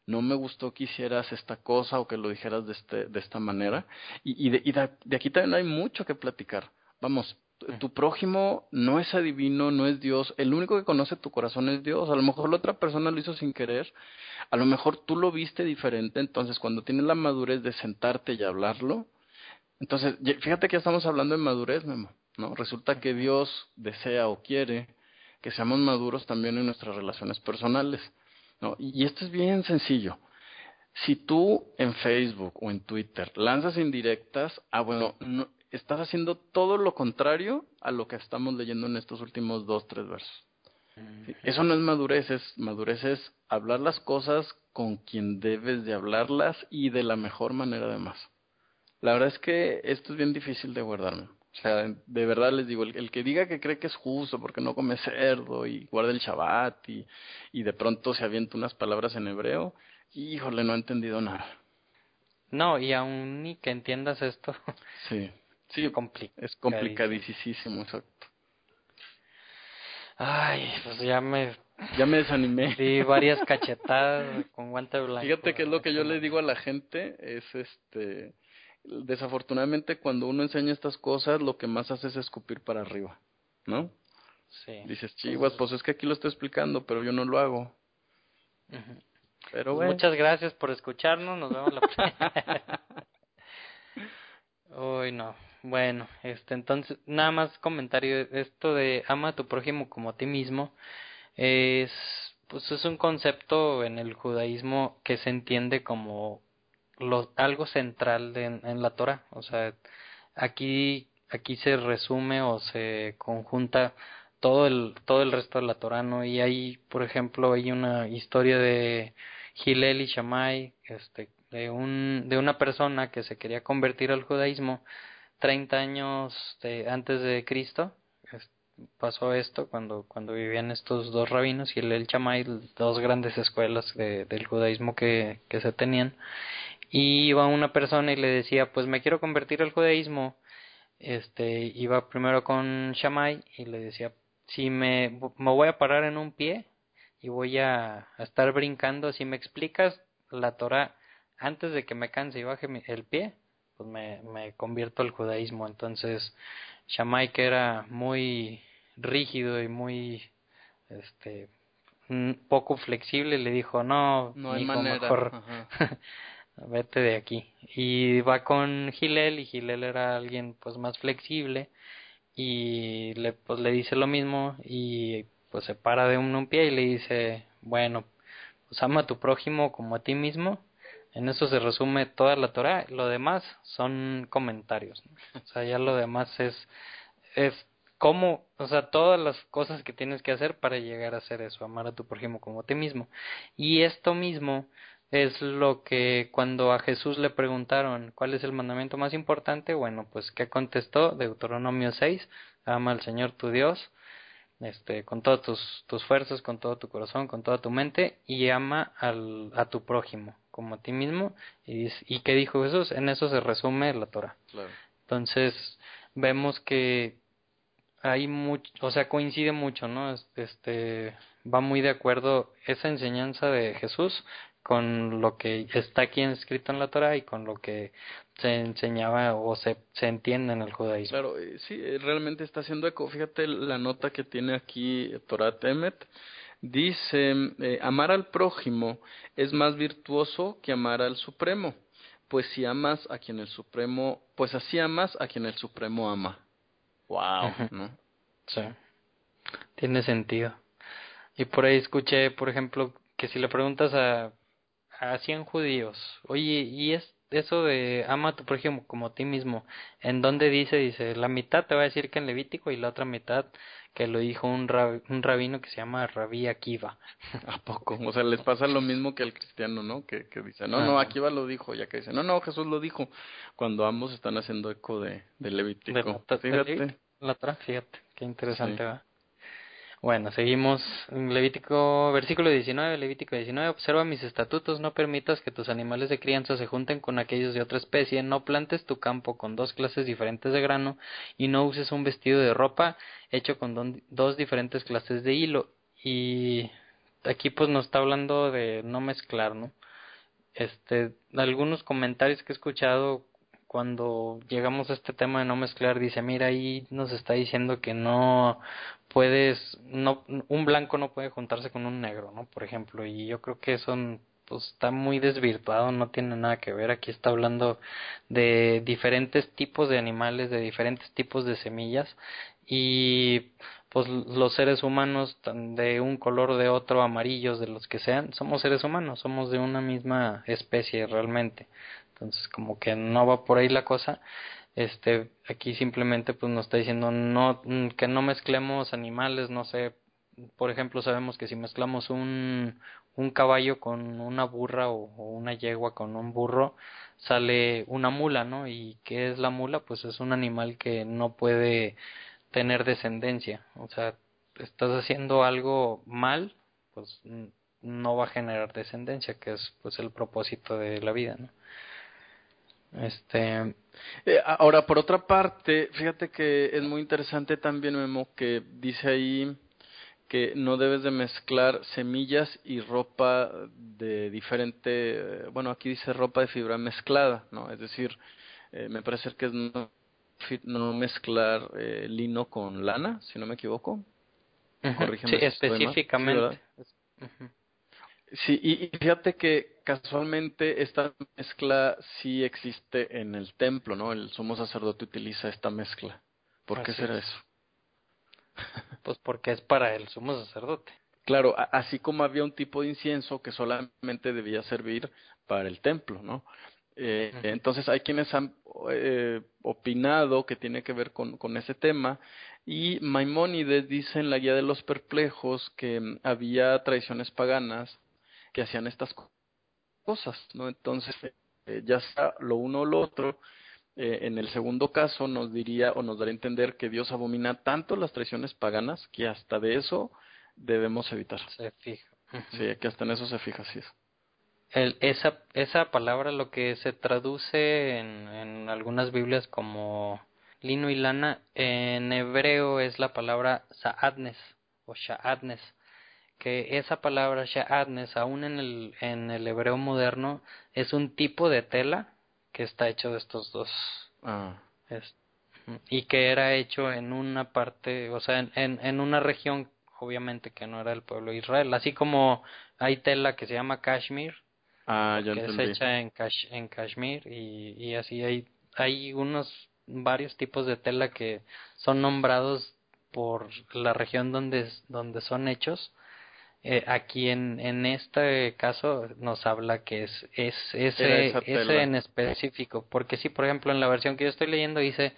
no me gustó que hicieras esta cosa o que lo dijeras de, este, de esta manera. Y, y, de, y de, aquí también hay mucho que platicar. Vamos, tu prójimo no es adivino, no es Dios, el único que conoce tu corazón es Dios, a lo mejor la otra persona lo hizo sin querer, a lo mejor tú lo viste diferente, entonces cuando tienes la madurez de sentarte y hablarlo, entonces fíjate que ya estamos hablando de madurez, Memo, ¿no? Resulta que Dios desea o quiere que seamos maduros también en nuestras relaciones personales. ¿No? Y esto es bien sencillo. Si tú en Facebook o en Twitter lanzas indirectas, ah, bueno, no, estás haciendo todo lo contrario a lo que estamos leyendo en estos últimos dos, tres versos. Eso no es madurez, es madurez es hablar las cosas con quien debes de hablarlas y de la mejor manera además. La verdad es que esto es bien difícil de guardarme. O sea, de verdad les digo, el, que diga que cree que es justo porque no come cerdo y guarda el Shabbat y, y de pronto se avienta unas palabras en hebreo, híjole, no ha entendido nada. No, y aún ni que entiendas esto. Sí, sí, es complicadísimo, exacto. Ay, pues ya me... Ya me desanimé. Di varias cachetadas con guante blanco. Fíjate que es lo que yo le digo a la gente, es este desafortunadamente cuando uno enseña estas cosas, lo que más hace es escupir para arriba, ¿no? Sí. Dices, chivas, pues es que aquí lo estoy explicando, pero yo no lo hago. Pero pues Muchas gracias por escucharnos, nos vemos la próxima. Uy, no. Bueno, este, entonces, nada más comentario. Esto de ama a tu prójimo como a ti mismo es, pues es un concepto en el judaísmo que se entiende como lo, algo central de, en, la Torah. O sea, aquí, aquí se resume o se conjunta todo el, todo el resto de la Torah, ¿no? Y hay, por ejemplo, hay una historia de Gilel y Shammai, este, de, un, de una persona que se quería convertir al judaísmo 30 años antes de Cristo. pasó esto cuando, cuando vivían estos dos rabinos, y Shammai, dos grandes escuelas de, del judaísmo que, que se tenían y iba una persona y le decía, pues me quiero convertir al judaísmo. Este, iba primero con Shammai y le decía, si me, me voy a parar en un pie y voy a, estar brincando, si me explicas la Torah antes de que me canse y baje el pie, pues me, me convierto al judaísmo. Entonces, Shammai, que era muy rígido y muy este poco flexible, le dijo, no, no hay manera. mejor vete de aquí. Y va con Gilel y Gilel era alguien pues más flexible y le pues le dice lo mismo y pues se para de un, un pie y le dice, bueno, pues ama a tu prójimo como a ti mismo. En eso se resume toda la Torah, lo demás son comentarios. O sea, ya lo demás es es cómo, o sea, todas las cosas que tienes que hacer para llegar a hacer eso, amar a tu prójimo como a ti mismo. Y esto mismo es lo que cuando a Jesús le preguntaron cuál es el mandamiento más importante, bueno, pues ¿qué contestó? Deuteronomio 6, ama al Señor tu Dios, este, con todas tus, tus fuerzas, con todo tu corazón, con toda tu mente, y ama al, a tu prójimo como a ti mismo. Y, ¿Y qué dijo Jesús? En eso se resume la Torah. Entonces, vemos que hay mucho, o sea, coincide mucho, ¿no? Este, va muy de acuerdo esa enseñanza de Jesús con lo que está aquí escrito en la Torah y con lo que se enseñaba o se, se entiende en el judaísmo. Claro, eh, sí, eh, realmente está haciendo eco. Fíjate la nota que tiene aquí Torah Temet. Dice, eh, amar al prójimo es más virtuoso que amar al Supremo, pues si amas a quien el Supremo, pues así amas a quien el Supremo ama. Wow, ¿no? Sí, tiene sentido. Y por ahí escuché, por ejemplo, que si le preguntas a a 100 judíos, oye, ¿y es eso de ama a tu prójimo como a ti mismo? ¿En dónde dice? Dice, la mitad te va a decir que en Levítico y la otra mitad que lo dijo un, un rabino que se llama Rabí Akiva. ¿A poco? O sea, les pasa lo mismo que al cristiano, ¿no? Que, que dice, no, no, Akiva lo dijo, ya que dice, no, no, Jesús lo dijo, cuando ambos están haciendo eco de, de Levítico. fíjate. La otra, fíjate, qué interesante va. Bueno, seguimos en Levítico, versículo 19, Levítico 19, observa mis estatutos, no permitas que tus animales de crianza se junten con aquellos de otra especie, no plantes tu campo con dos clases diferentes de grano y no uses un vestido de ropa hecho con dos diferentes clases de hilo. Y aquí pues nos está hablando de no mezclar, ¿no? Este, algunos comentarios que he escuchado cuando llegamos a este tema de no mezclar, dice, mira, ahí nos está diciendo que no puedes, no, un blanco no puede juntarse con un negro, ¿no? Por ejemplo, y yo creo que eso pues está muy desvirtuado, no tiene nada que ver. Aquí está hablando de diferentes tipos de animales, de diferentes tipos de semillas y pues los seres humanos de un color o de otro, amarillos, de los que sean, somos seres humanos, somos de una misma especie realmente entonces como que no va por ahí la cosa. Este aquí simplemente pues nos está diciendo no que no mezclemos animales no sé por ejemplo sabemos que si mezclamos un un caballo con una burra o, una yegua con un burro sale una mula no y qué es la mula pues es un animal que no puede tener descendencia. O sea estás haciendo algo mal pues no va a generar descendencia que es pues el propósito de la vida no este, eh, ahora, por otra parte, fíjate que es muy interesante también, Memo, que dice ahí que no debes de mezclar semillas y ropa de diferente, bueno, aquí dice ropa de fibra mezclada, ¿no? Es decir, eh, me parece que es no, no mezclar eh, lino con lana, si no me equivoco. sí, específicamente. Sí, y, fíjate que casualmente esta mezcla sí existe en el templo, ¿no? El sumo sacerdote utiliza esta mezcla. ¿Por qué será eso? Pues porque es para el sumo sacerdote. Claro, así como había un tipo de incienso que solamente debía servir para el templo, ¿no? Eh, Entonces hay quienes han eh, opinado que tiene que ver con, con ese tema y Maimónides dice en la guía de los perplejos que mm, había tradiciones paganas que hacían estas cosas, ¿no? Entonces, eh, ya sea lo uno o lo otro, eh, en el segundo caso nos diría o nos daría a entender que Dios abomina tanto las traiciones paganas que hasta de eso debemos evitar. Se fija. Sí, que hasta en eso se fija, sí. El, esa, esa palabra lo que se traduce en, en algunas Biblias como lino y lana, en hebreo es la palabra saadnes o shaadnes que esa palabra sha'adnes, aún en el, en el hebreo moderno, es un tipo de tela que está hecho de estos dos. Ah. y que era hecho en una parte, o sea, en, en, una región, obviamente, que no era el pueblo de Israel. Así como hay tela que se llama Kashmir, Ah, ya que es hecha en, Kash- en Kashmir y, y así hay, hay unos varios tipos de tela que son nombrados por la región donde, donde son hechos. Eh, aquí en, en este caso nos habla que es, es ese, ese en específico, porque si por ejemplo en la versión que yo estoy leyendo dice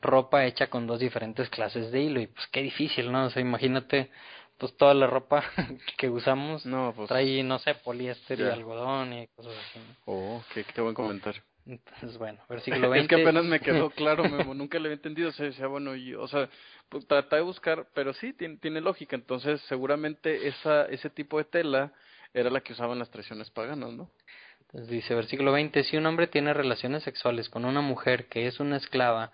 ropa hecha con dos diferentes clases de hilo y pues qué difícil, ¿no? O sea, imagínate pues toda la ropa que usamos No, pues. trae, no sé, poliéster y algodón y cosas así. ¿no? Oh, qué, qué buen comentario. Entonces, bueno, versículo 20. Es que apenas me quedó claro, Memo, nunca lo había entendido, o sea, decía, bueno, y, o sea, pues traté de buscar, pero sí, tiene, tiene lógica, entonces seguramente esa, ese tipo de tela era la que usaban las tradiciones paganas, ¿no? Entonces dice, versículo 20, si un hombre tiene relaciones sexuales con una mujer que es una esclava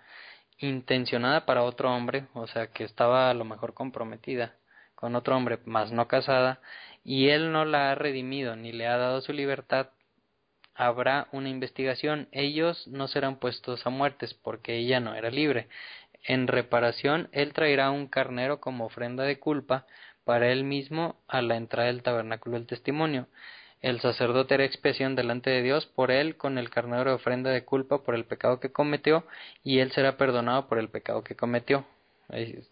intencionada para otro hombre, o sea, que estaba a lo mejor comprometida con otro hombre, más no casada, y él no la ha redimido ni le ha dado su libertad, habrá una investigación. Ellos no serán puestos a muertes porque ella no era libre. En reparación, él traerá un carnero como ofrenda de culpa para él mismo a la entrada del tabernáculo del testimonio. El sacerdote hará expiación delante de Dios por él con el carnero de ofrenda de culpa por el pecado que cometió y él será perdonado por el pecado que cometió. Es-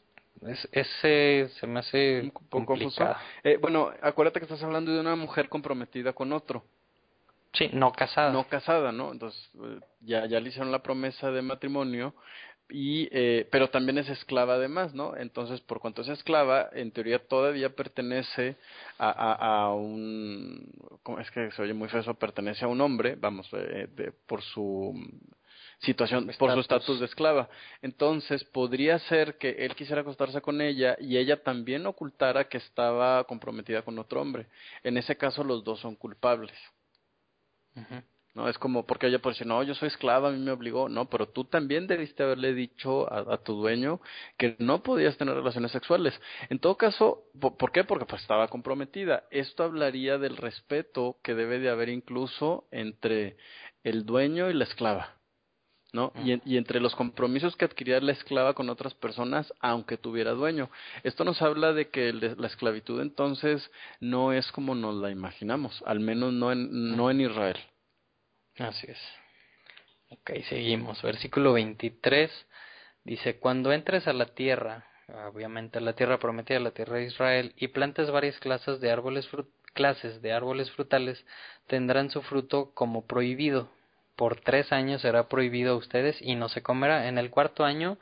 es- ese se me hace Un poco confuso. complicado. Eh, bueno, acuérdate que estás hablando de una mujer comprometida con otro, Sí, no casada. no casada, ¿no? Entonces, eh, ya, ya le hicieron la promesa de matrimonio, y eh, pero también es esclava además, ¿no? Entonces, por cuanto es esclava, en teoría todavía pertenece a, a, a un, ¿cómo es que se oye muy feo eso? Pertenece a un hombre, vamos, eh, de, por su situación, por su estatus de esclava. Entonces, podría ser que él quisiera acostarse con ella y ella también ocultara que estaba comprometida con otro hombre. En ese caso, los dos son culpables. No, es como porque ella puede decir, no, yo soy esclava, a mí me obligó. No, pero tú también debiste haberle dicho a, a tu dueño que no podías tener relaciones sexuales. En todo caso, ¿por, por qué? Porque pues estaba comprometida. Esto hablaría del respeto que debe de haber incluso entre el dueño y la esclava. ¿No? Y, en- y entre los compromisos que adquiría la esclava con otras personas, aunque tuviera dueño. Esto nos habla de que la esclavitud entonces no es como nos la imaginamos, al menos no en, no en Israel. Así es. Ok, seguimos. Versículo 23 dice, cuando entres a la tierra, obviamente a la tierra prometida, la tierra de Israel, y plantes varias clases de árboles clases de árboles frutales, tendrán su fruto como prohibido. Por tres años será prohibido a ustedes y no se comerá. En el cuarto año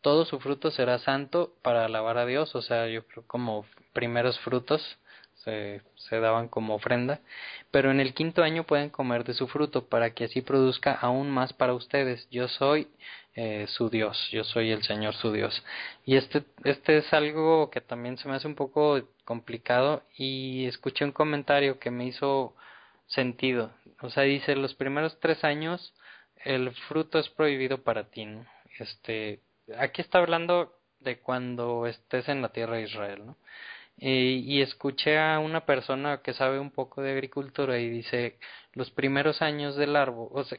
todo su fruto será santo para alabar a Dios, o sea, yo creo como primeros frutos se, se daban como ofrenda, pero en el quinto año pueden comer de su fruto para que así produzca aún más para ustedes. Yo soy eh, su Dios, yo soy el Señor su Dios. Y este, este es algo que también se me hace un poco complicado y escuché un comentario que me hizo sentido. O sea, dice, los primeros tres años el fruto es prohibido para ti. ¿no? Este, aquí está hablando de cuando estés en la tierra de Israel, ¿no? Y, escuché a una persona que sabe un poco de agricultura y dice, los primeros años del árbol, o sea,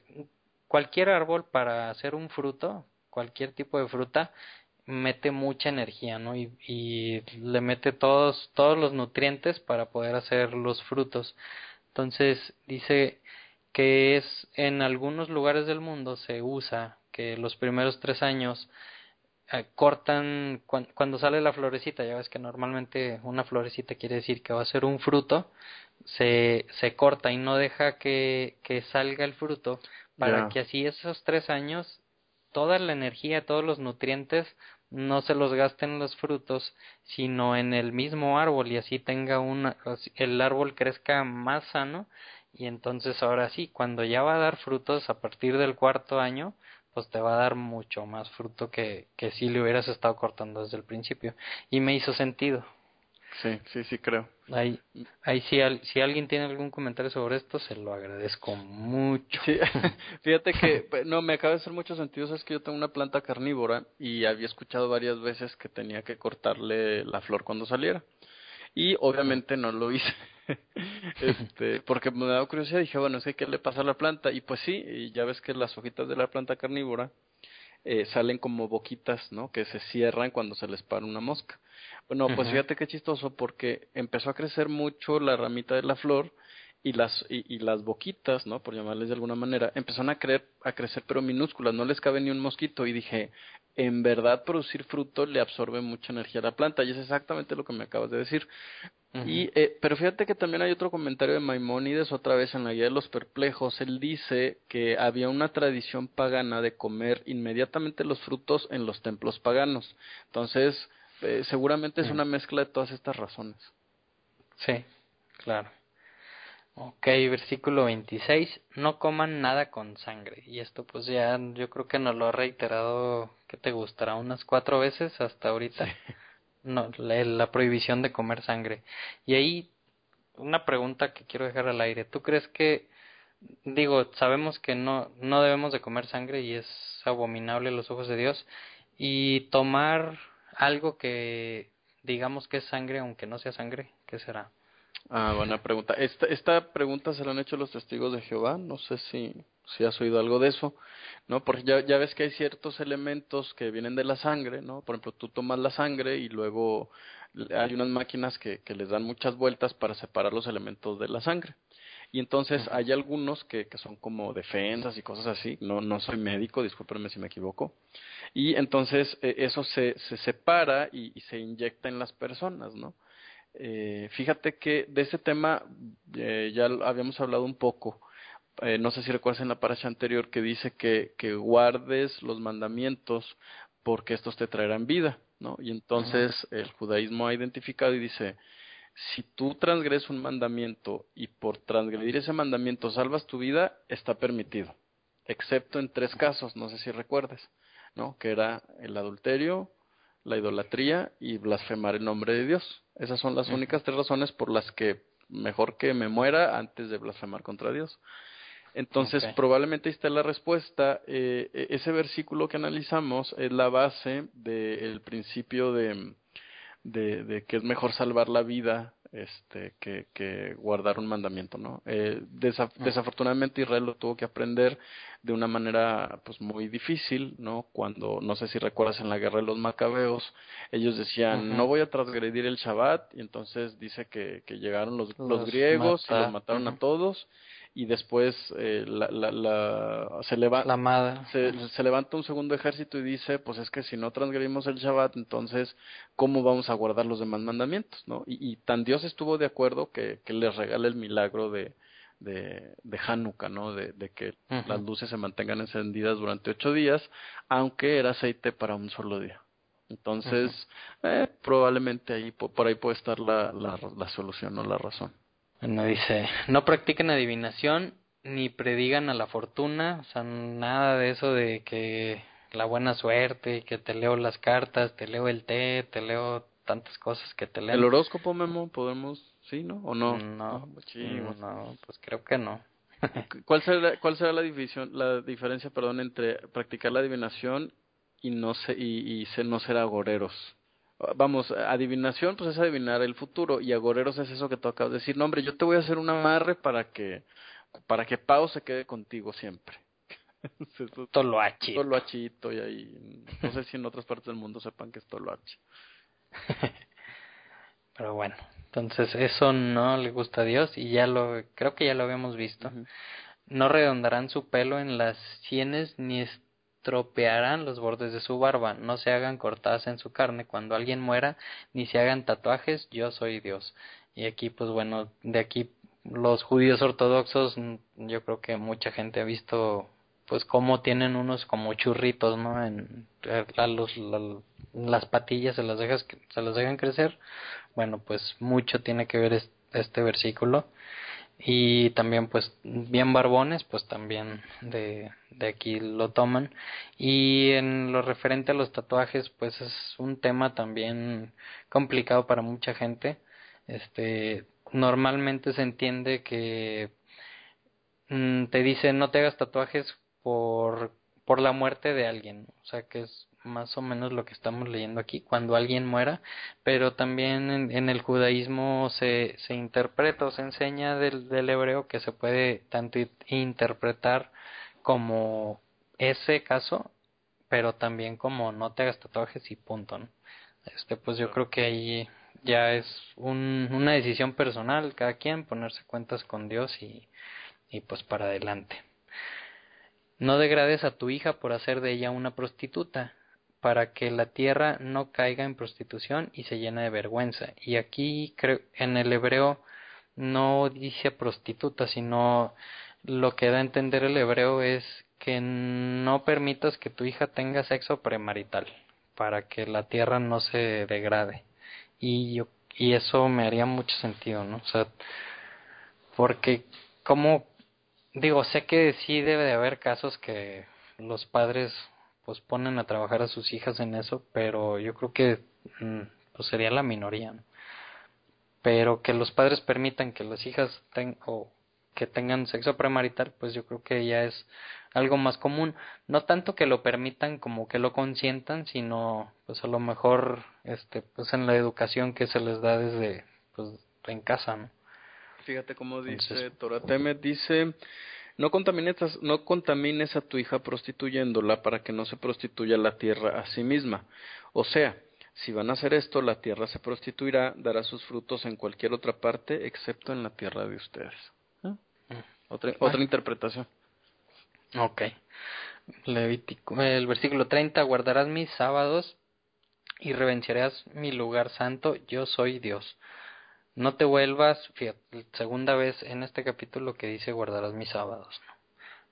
cualquier árbol para hacer un fruto, cualquier tipo de fruta, mete mucha energía, ¿no? Y, y le mete todos, todos los nutrientes para poder hacer los frutos. Entonces dice que es en algunos lugares del mundo se usa que los primeros tres años eh, cortan cuan- cuando sale la florecita, ya ves que normalmente una florecita quiere decir que va a ser un fruto, se, se corta y no deja que, que salga el fruto para que así esos tres años toda la energía, todos los nutrientes no se los gasten los frutos, sino en el mismo árbol y así tenga una, el árbol crezca más sano y entonces ahora sí, cuando ya va a dar frutos a partir del cuarto año, pues te va a dar mucho más fruto que, que si le hubieras estado cortando desde el principio. Y me hizo sentido. Sí, sí, sí creo. Ahí, ahí si, al- si alguien tiene algún comentario sobre esto, se lo agradezco mucho. Sí, fíjate que pues, no me acaba de hacer mucho sentido, es que yo tengo una planta carnívora y había escuchado varias veces que tenía que cortarle la flor cuando saliera. Y obviamente no lo hice. este, porque me daba curiosidad, dije, bueno, es que qué le pasa a la planta y pues sí, y ya ves que las hojitas de la planta carnívora eh, salen como boquitas, ¿no? Que se cierran cuando se les para una mosca. Bueno, pues fíjate qué chistoso porque empezó a crecer mucho la ramita de la flor y las y, y, las boquitas, ¿no? Por llamarles de alguna manera, empezaron a, creer, a crecer pero minúsculas, no les cabe ni un mosquito y dije, en verdad producir fruto le absorbe mucha energía a la planta y es exactamente lo que me acabas de decir. Y eh, pero fíjate que también hay otro comentario de Maimónides otra vez en la guía de los perplejos, él dice que había una tradición pagana de comer inmediatamente los frutos en los templos paganos. Entonces, eh, seguramente es una mezcla de todas estas razones. Sí, claro. Ok, versículo 26, no coman nada con sangre. Y esto pues ya yo creo que nos lo ha reiterado, ¿qué te gustará? Unas cuatro veces hasta ahorita. No, la, prohibición de comer sangre. Y ahí una pregunta que quiero dejar al aire. ¿Tú crees que, digo, sabemos que no, no debemos de comer sangre y es abominable a los ojos de Dios? Y tomar algo que digamos que es sangre aunque no sea sangre, ¿qué será? Ah, buena pregunta. Esta, esta pregunta se la han hecho los testigos de Jehová. No sé si, si has oído algo de eso, ¿no? Porque ya, ya ves que hay ciertos elementos que vienen de la sangre, ¿no? Por ejemplo, tú tomas la sangre y luego hay unas máquinas que, que les dan muchas vueltas para separar los elementos de la sangre. Y entonces hay algunos que, que son como defensas y cosas así. No, no soy médico, discúlpenme si me equivoco. Y entonces eh, eso se, se separa y, y, se inyecta en las personas, ¿no? Eh, fíjate que de ese tema eh, ya habíamos hablado un poco. Eh, no sé si recuerdas en la paracha anterior que dice que, que guardes los mandamientos porque estos te traerán vida, ¿no? Y entonces el judaísmo ha identificado y dice, si tú transgredes un mandamiento y por transgredir ese mandamiento salvas tu vida, está permitido, excepto en tres casos, no sé si recuerdes, ¿no? Que era el adulterio, la idolatría y blasfemar el nombre de Dios. Esas son las únicas tres razones por las que mejor que me muera antes de blasfemar contra Dios. Entonces, probablemente ahí está la respuesta. Eh, e-, ese versículo que analizamos es la base del principio de, de, de, que es mejor salvar la vida este, que, que guardar un mandamiento, ¿no? Eh, desafortunadamente Israel lo tuvo que aprender de una manera pues muy difícil, ¿no? Cuando, no sé si recuerdas en la guerra de los macabeos, ellos decían, no voy a transgredir el Shabbat, y entonces dice que, que llegaron los, los, griegos y los mataron a todos, y después eh, la, la, la, se, levanta se, se, levanta un segundo ejército y dice, pues es que si no transgredimos el Shabbat, entonces, ¿cómo vamos a guardar los demás mandamientos? ¿no? Y, y tan Dios estuvo de acuerdo que, que les regala el milagro de, de, de Hanukkah, ¿no? De, de que las luces se mantengan encendidas durante ocho días, aunque era aceite para un solo día. Entonces, eh, probablemente ahí por ahí puede estar la, la, la solución o la razón. Bueno, dice, no practiquen adivinación ni predigan a la fortuna, o sea, nada de eso de que la buena suerte, que te leo las cartas, te leo el té, te leo tantas cosas que te leo. ¿El horóscopo, Memo, podemos, sí, no? ¿O no? No, pues, no, pues creo que no. ¿Cuál será, cuál será la, división, la diferencia, perdón, entre practicar la adivinación y no, se, y, y no ser agoreros? Vamos, adivinación, pues es adivinar el futuro, y agoreros es eso que tú acabas de decir, no hombre, yo te voy a hacer un amarre para que, para que Pau se quede contigo siempre. Toloachi. Toloachito, y ahí, no sé si en otras partes del mundo sepan que es Toloachi. Pero bueno, entonces eso no le gusta a Dios, y ya lo, creo que ya lo habíamos visto. No redondarán su pelo en las sienes, ni tropearán los bordes de su barba, no se hagan cortadas en su carne cuando alguien muera, ni se hagan tatuajes, yo soy Dios. Y aquí, pues bueno, de aquí los judíos ortodoxos, yo creo que mucha gente ha visto, pues cómo tienen unos como churritos, ¿no? En eh, los, las patillas se las dejas, se las dejan crecer. Bueno, pues mucho tiene que ver este versículo y también pues bien barbones pues también de, de aquí lo toman. Y en lo referente a los tatuajes pues es un tema también complicado para mucha gente. Este normalmente se entiende que mm, te dicen no te hagas tatuajes por por la muerte de alguien o sea que es más o menos lo que estamos leyendo aquí, cuando alguien muera, pero también en, el judaísmo se, se interpreta o se enseña del, del hebreo que se puede tanto interpretar como ese caso, pero también como no te hagas tatuajes y punto, ¿no? Este, pues yo creo que ahí ya es un, una decisión personal, cada quien ponerse cuentas con Dios y, y pues para adelante. No degrades a tu hija por hacer de ella una prostituta, para que la tierra no caiga en prostitución y se llene de vergüenza. Y aquí creo, en el hebreo no dice prostituta, sino lo que da a entender el hebreo es que no permitas que tu hija tenga sexo premarital, para que la tierra no se degrade. Y yo y eso me haría mucho sentido, ¿no? O sea, porque como digo, sé que sí debe de haber casos que los padres pues ponen a trabajar a sus hijas en eso, pero yo creo que mm, pues sería la minoría, ¿no? Pero que los padres permitan que las hijas o que tengan sexo premarital, pues yo creo que ya es algo más común. No tanto que lo permitan como que lo consientan, sino pues a lo mejor este pues en la educación que se les da desde pues en casa, ¿no? Fíjate cómo dice Torateme, dice no contamines, no contamines a tu hija prostituyéndola para que no se prostituya la tierra a sí misma. O sea, si van a hacer esto, la tierra se prostituirá, dará sus frutos en cualquier otra parte, excepto en la tierra de ustedes. ¿Eh? Otra, otra interpretación. Ok. Levítico, el versículo 30, guardarás mis sábados y revencerás mi lugar santo, yo soy Dios. No te vuelvas, fíjate, segunda vez en este capítulo que dice guardarás mis sábados.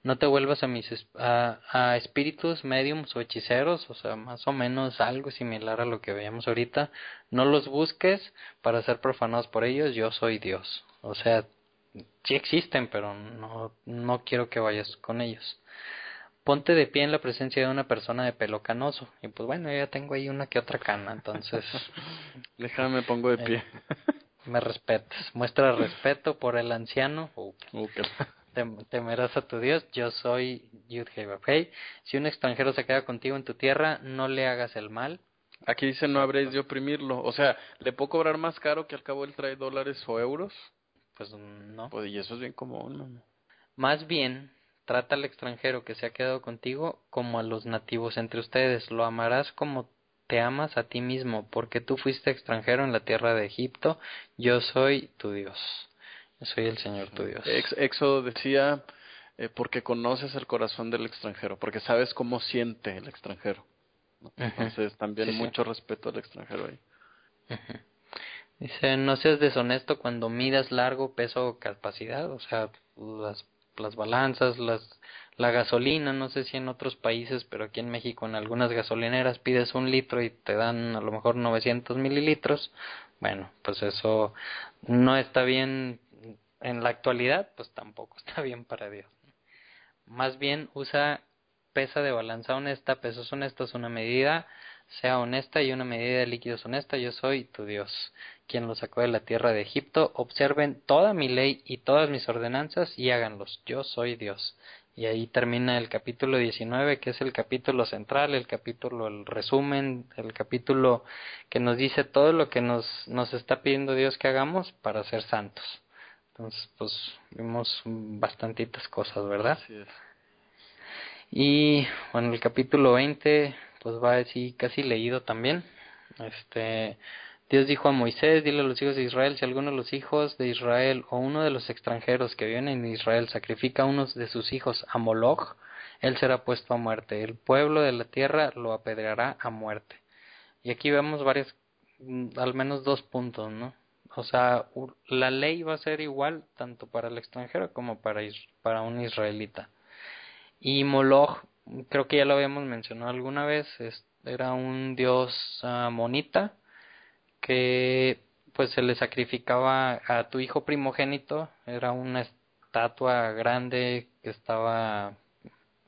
No, te vuelvas a mis a, a espíritus mediums o hechiceros, o sea, más o menos algo similar a lo que veíamos ahorita. No los busques para ser profanados por ellos, yo soy Dios. O sea, sí existen, pero no, no quiero que vayas con ellos. Ponte de pie en la presencia de una persona de pelo canoso. Y pues bueno, yo ya tengo ahí una que otra cana, entonces... Déjame, pongo de pie. Me respetas. Muestra respeto por el anciano. temerás a tu Dios. Yo soy Yud hey. Si un extranjero se queda contigo en tu tierra, no le hagas el mal. Aquí dice no habréis de oprimirlo. O sea, ¿le puedo cobrar más caro que al cabo él trae dólares o euros? Pues no. Pues y eso es bien común. Más bien, trata al extranjero que se ha quedado contigo como a los nativos entre ustedes. Lo amarás como te amas a ti mismo, porque tú fuiste extranjero en la tierra de Egipto, yo soy tu Dios, yo soy el Señor tu Dios. Éxodo decía, eh, porque conoces el corazón del extranjero, porque sabes cómo siente el extranjero. Entonces también mucho respeto al extranjero ahí. Dice, no seas deshonesto cuando midas largo, peso o capacidad, o sea, las, las balanzas, las la gasolina, no sé si en otros países, pero aquí en México en algunas gasolineras pides un litro y te dan a lo mejor 900 mililitros. Bueno, pues eso no está bien en la actualidad, pues tampoco está bien para Dios. Más bien usa pesa de balanza honesta, pesos honestos, una medida sea honesta y una medida de líquidos honesta, yo soy tu Dios, quien los sacó de la tierra de Egipto. Observen toda mi ley y todas mis ordenanzas y háganlos. Yo soy Dios. Y ahí termina el capítulo 19, que es el capítulo central, el capítulo, el resumen, el capítulo que nos dice todo lo que nos, nos está pidiendo Dios que hagamos para ser santos. Entonces, pues vimos bastantitas cosas, ¿verdad? Y bueno, el capítulo 20, pues va así casi leído también. Este, Dios dijo a Moisés, dile a los hijos de Israel, si alguno de los hijos de Israel o uno de los extranjeros que viven en Israel sacrifica a uno de sus hijos a Moloch, él será puesto a muerte. El pueblo de la tierra lo apedreará a muerte. Y aquí vemos varios, mm, al menos dos puntos, ¿no? O sea, la ley va a ser igual tanto para el extranjero como para, para un israelita. Y Moloch, creo que ya lo habíamos mencionado alguna vez, era un dios monita que pues se le sacrificaba a tu hijo primogénito, era una estatua grande que estaba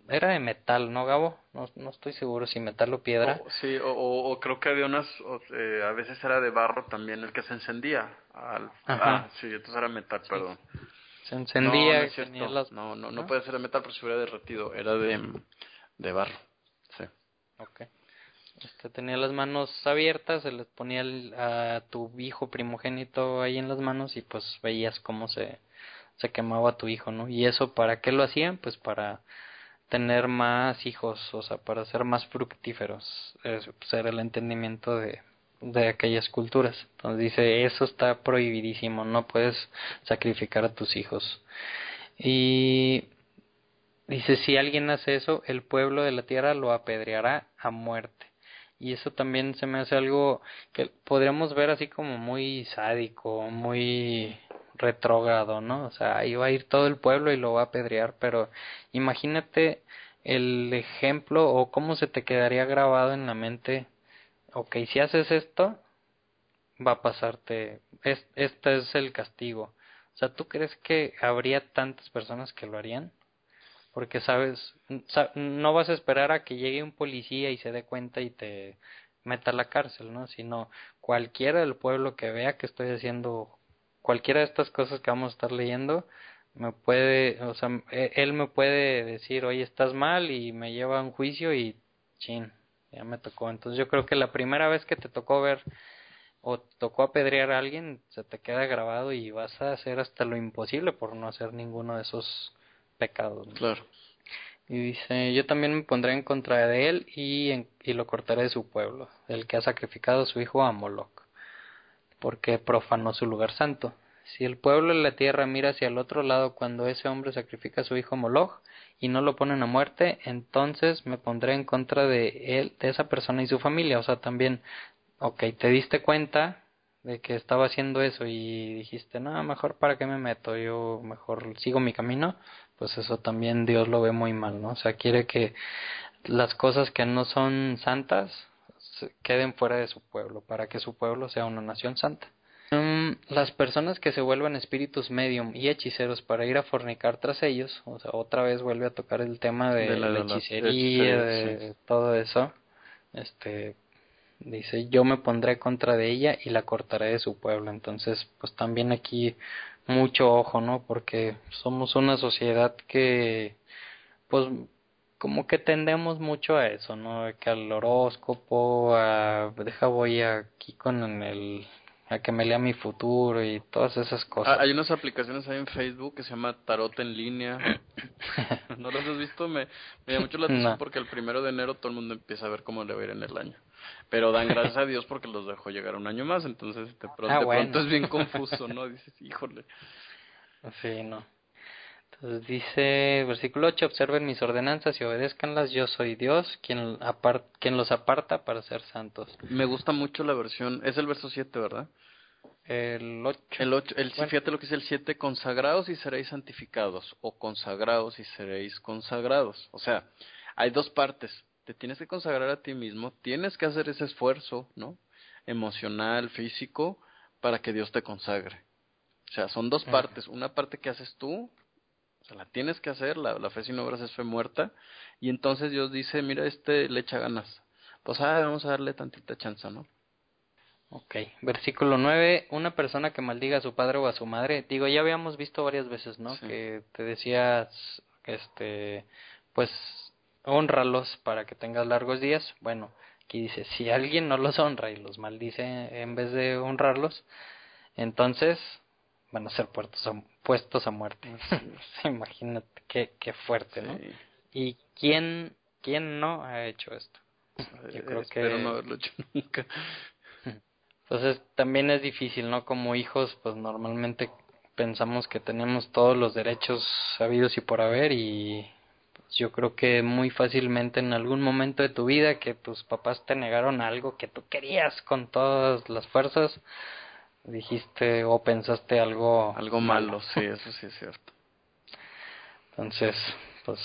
era de metal, ¿no, Gabo? No, no estoy seguro si metal o piedra. sí, o, creo que había unas, eh, a veces era de barro también el que se encendía. Al, ah, sí, entonces era metal, perdón. Se encendía. No, no, no, puede ser de metal, pero se hubiera derretido. Era de, de barro. Sí. Ok. Este, tenía las manos abiertas, se les ponía a tu hijo primogénito ahí en las manos y pues veías cómo se, se quemaba tu hijo, ¿no? Y eso, ¿para qué lo hacían? Pues para tener más hijos, o sea, para ser más fructíferos. Ese pues, era el entendimiento de, de aquellas culturas. Entonces dice, eso está prohibidísimo, no puedes sacrificar a tus hijos. Y dice, si alguien hace eso, el pueblo de la tierra lo apedreará a muerte. Y eso también se me hace algo que podríamos ver así como muy sádico, muy retrógrado, ¿no? O sea, ahí va a ir todo el pueblo y lo va a apedrear, pero imagínate el ejemplo o cómo se te quedaría grabado en la mente, ok, si haces esto, va a pasarte, es, este es el castigo. O sea, ¿tú crees que habría tantas personas que lo harían? Porque sabes, no vas a esperar a que llegue un policía y se dé cuenta y te meta a la cárcel, ¿no? Sino cualquiera del pueblo que vea que estoy haciendo cualquiera de estas cosas que vamos a estar leyendo, me puede, o sea, e, él me puede decir, oye, estás mal y me lleva a un juicio y chin, ya me tocó. Entonces yo creo que la primera vez que te tocó ver o tocó apedrear a alguien, se te queda grabado y vas a hacer hasta lo imposible por no hacer ninguno de esos pecados. Claro. Y dice, yo también me pondré en contra de él y, y lo cortaré de su pueblo, el que ha sacrificado a su hijo a Moloch, porque profanó su lugar santo. Si el pueblo de la tierra mira hacia el otro lado cuando ese hombre sacrifica a su hijo Moloch y no lo ponen a muerte, entonces me pondré en contra de él, de esa persona y su familia. O sea, también, ok, te diste cuenta de que estaba haciendo eso y dijiste, no, mejor para qué me meto, yo mejor sigo mi camino, pues eso también Dios lo ve muy mal, ¿no? O sea, quiere que las cosas que no son santas queden fuera de su pueblo, para que su pueblo sea una nación santa. Um, las personas que se vuelvan espíritus medium y hechiceros para ir a fornicar tras ellos, o sea, otra vez vuelve a tocar el tema de, la, hechicería, de todo eso, este, dice, yo me pondré contra de ella y la cortaré de su pueblo. Entonces, pues también aquí mucho ojo, ¿no? Porque somos una sociedad que, pues, como que tendemos mucho a eso, ¿no? Que al horóscopo, a, deja voy aquí con el a que me lea mi futuro y todas esas cosas. Ah, hay unas aplicaciones ahí en Facebook que se llama Tarot en línea. ¿No las has visto? Me, me llama mucho la atención porque el primero de enero todo el mundo empieza a ver cómo le va a ir en el año. Pero dan gracias a Dios porque los dejó llegar un año más, entonces de pronto, ah, de pronto es bien confuso, ¿no? Dices, híjole. Sí, no. Entonces dice, versículo 8, observen mis ordenanzas y obedézcanlas, yo soy Dios, quien, apart, quien los aparta para ser santos. Me gusta mucho la versión, es el verso 7, ¿verdad? El 8. El 8, el, fíjate lo que dice el 7, consagrados y seréis santificados, o consagrados y seréis consagrados. O sea, hay dos partes, te tienes que consagrar a ti mismo, tienes que hacer ese esfuerzo, ¿no? Emocional, físico, para que Dios te consagre. O sea, son dos partes, una parte que haces tú la tienes que hacer, la, fe sin obras es fe muerta, y entonces Dios dice, mira, este le echa ganas. Pues ah, vamos a darle tantita chance, ¿no? Ok, versículo 9, una persona que maldiga a su padre o a su madre, digo, ya habíamos visto varias veces, ¿no? Que te decías, este, pues, honralos para que tengas largos días. Bueno, aquí dice, si alguien no los honra y los maldice en vez de honrarlos, entonces van a ser puestos a, puestos a muerte. Imagínate qué, qué fuerte, ¿no? ¿Y quién, quién no ha hecho esto? Yo creo que... no haberlo hecho nunca. Entonces también es difícil, ¿no? Como hijos, pues normalmente pensamos que tenemos todos los derechos sabidos y por haber y yo creo que muy fácilmente en algún momento de tu vida que tus papás te negaron algo que tú querías con todas las fuerzas, dijiste o pensaste algo algo malo, sí, eso sí es cierto. Entonces, pues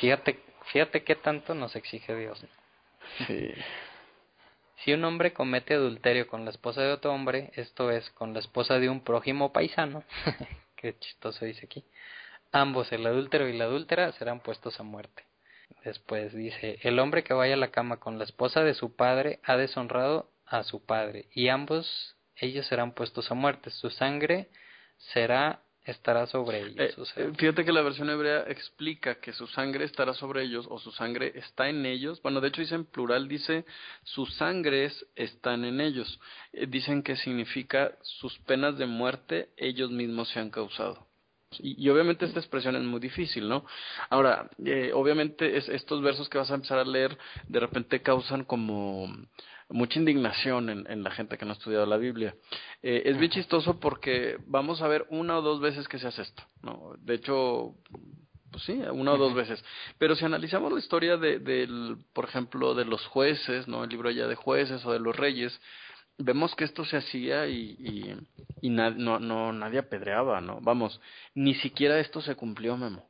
fíjate, fíjate qué tanto nos exige Dios. Sí. Si un hombre comete adulterio con la esposa de otro hombre, esto es, con la esposa de un prójimo paisano, qué chistoso dice aquí, ambos, el adúltero y la adúltera, serán puestos a muerte. Después dice, el hombre que vaya a la cama con la esposa de su padre ha deshonrado a su padre, y ambos ellos serán puestos a muerte, su sangre será estará sobre ellos. Eh, fíjate que la versión hebrea explica que su sangre estará sobre ellos o su sangre está en ellos. Bueno, de hecho dice en plural, dice sus sangres están en ellos. Eh, dicen que significa sus penas de muerte ellos mismos se han causado. Y, obviamente esta expresión es muy difícil, ¿no? Ahora, eh, obviamente es, estos versos que vas a empezar a leer de repente causan como mucha indignación en, en la gente que no ha estudiado la Biblia. Eh, es bien chistoso porque vamos a ver una o dos veces que se hace esto, ¿no? De hecho, pues sí, una o dos veces. Pero si analizamos la historia de, del, por ejemplo, de los jueces, ¿no? El libro ya de jueces o de los reyes, vemos que esto se hacía y, y, y no, no, nadie apedreaba, ¿no? Vamos, ni siquiera esto se cumplió, Memo.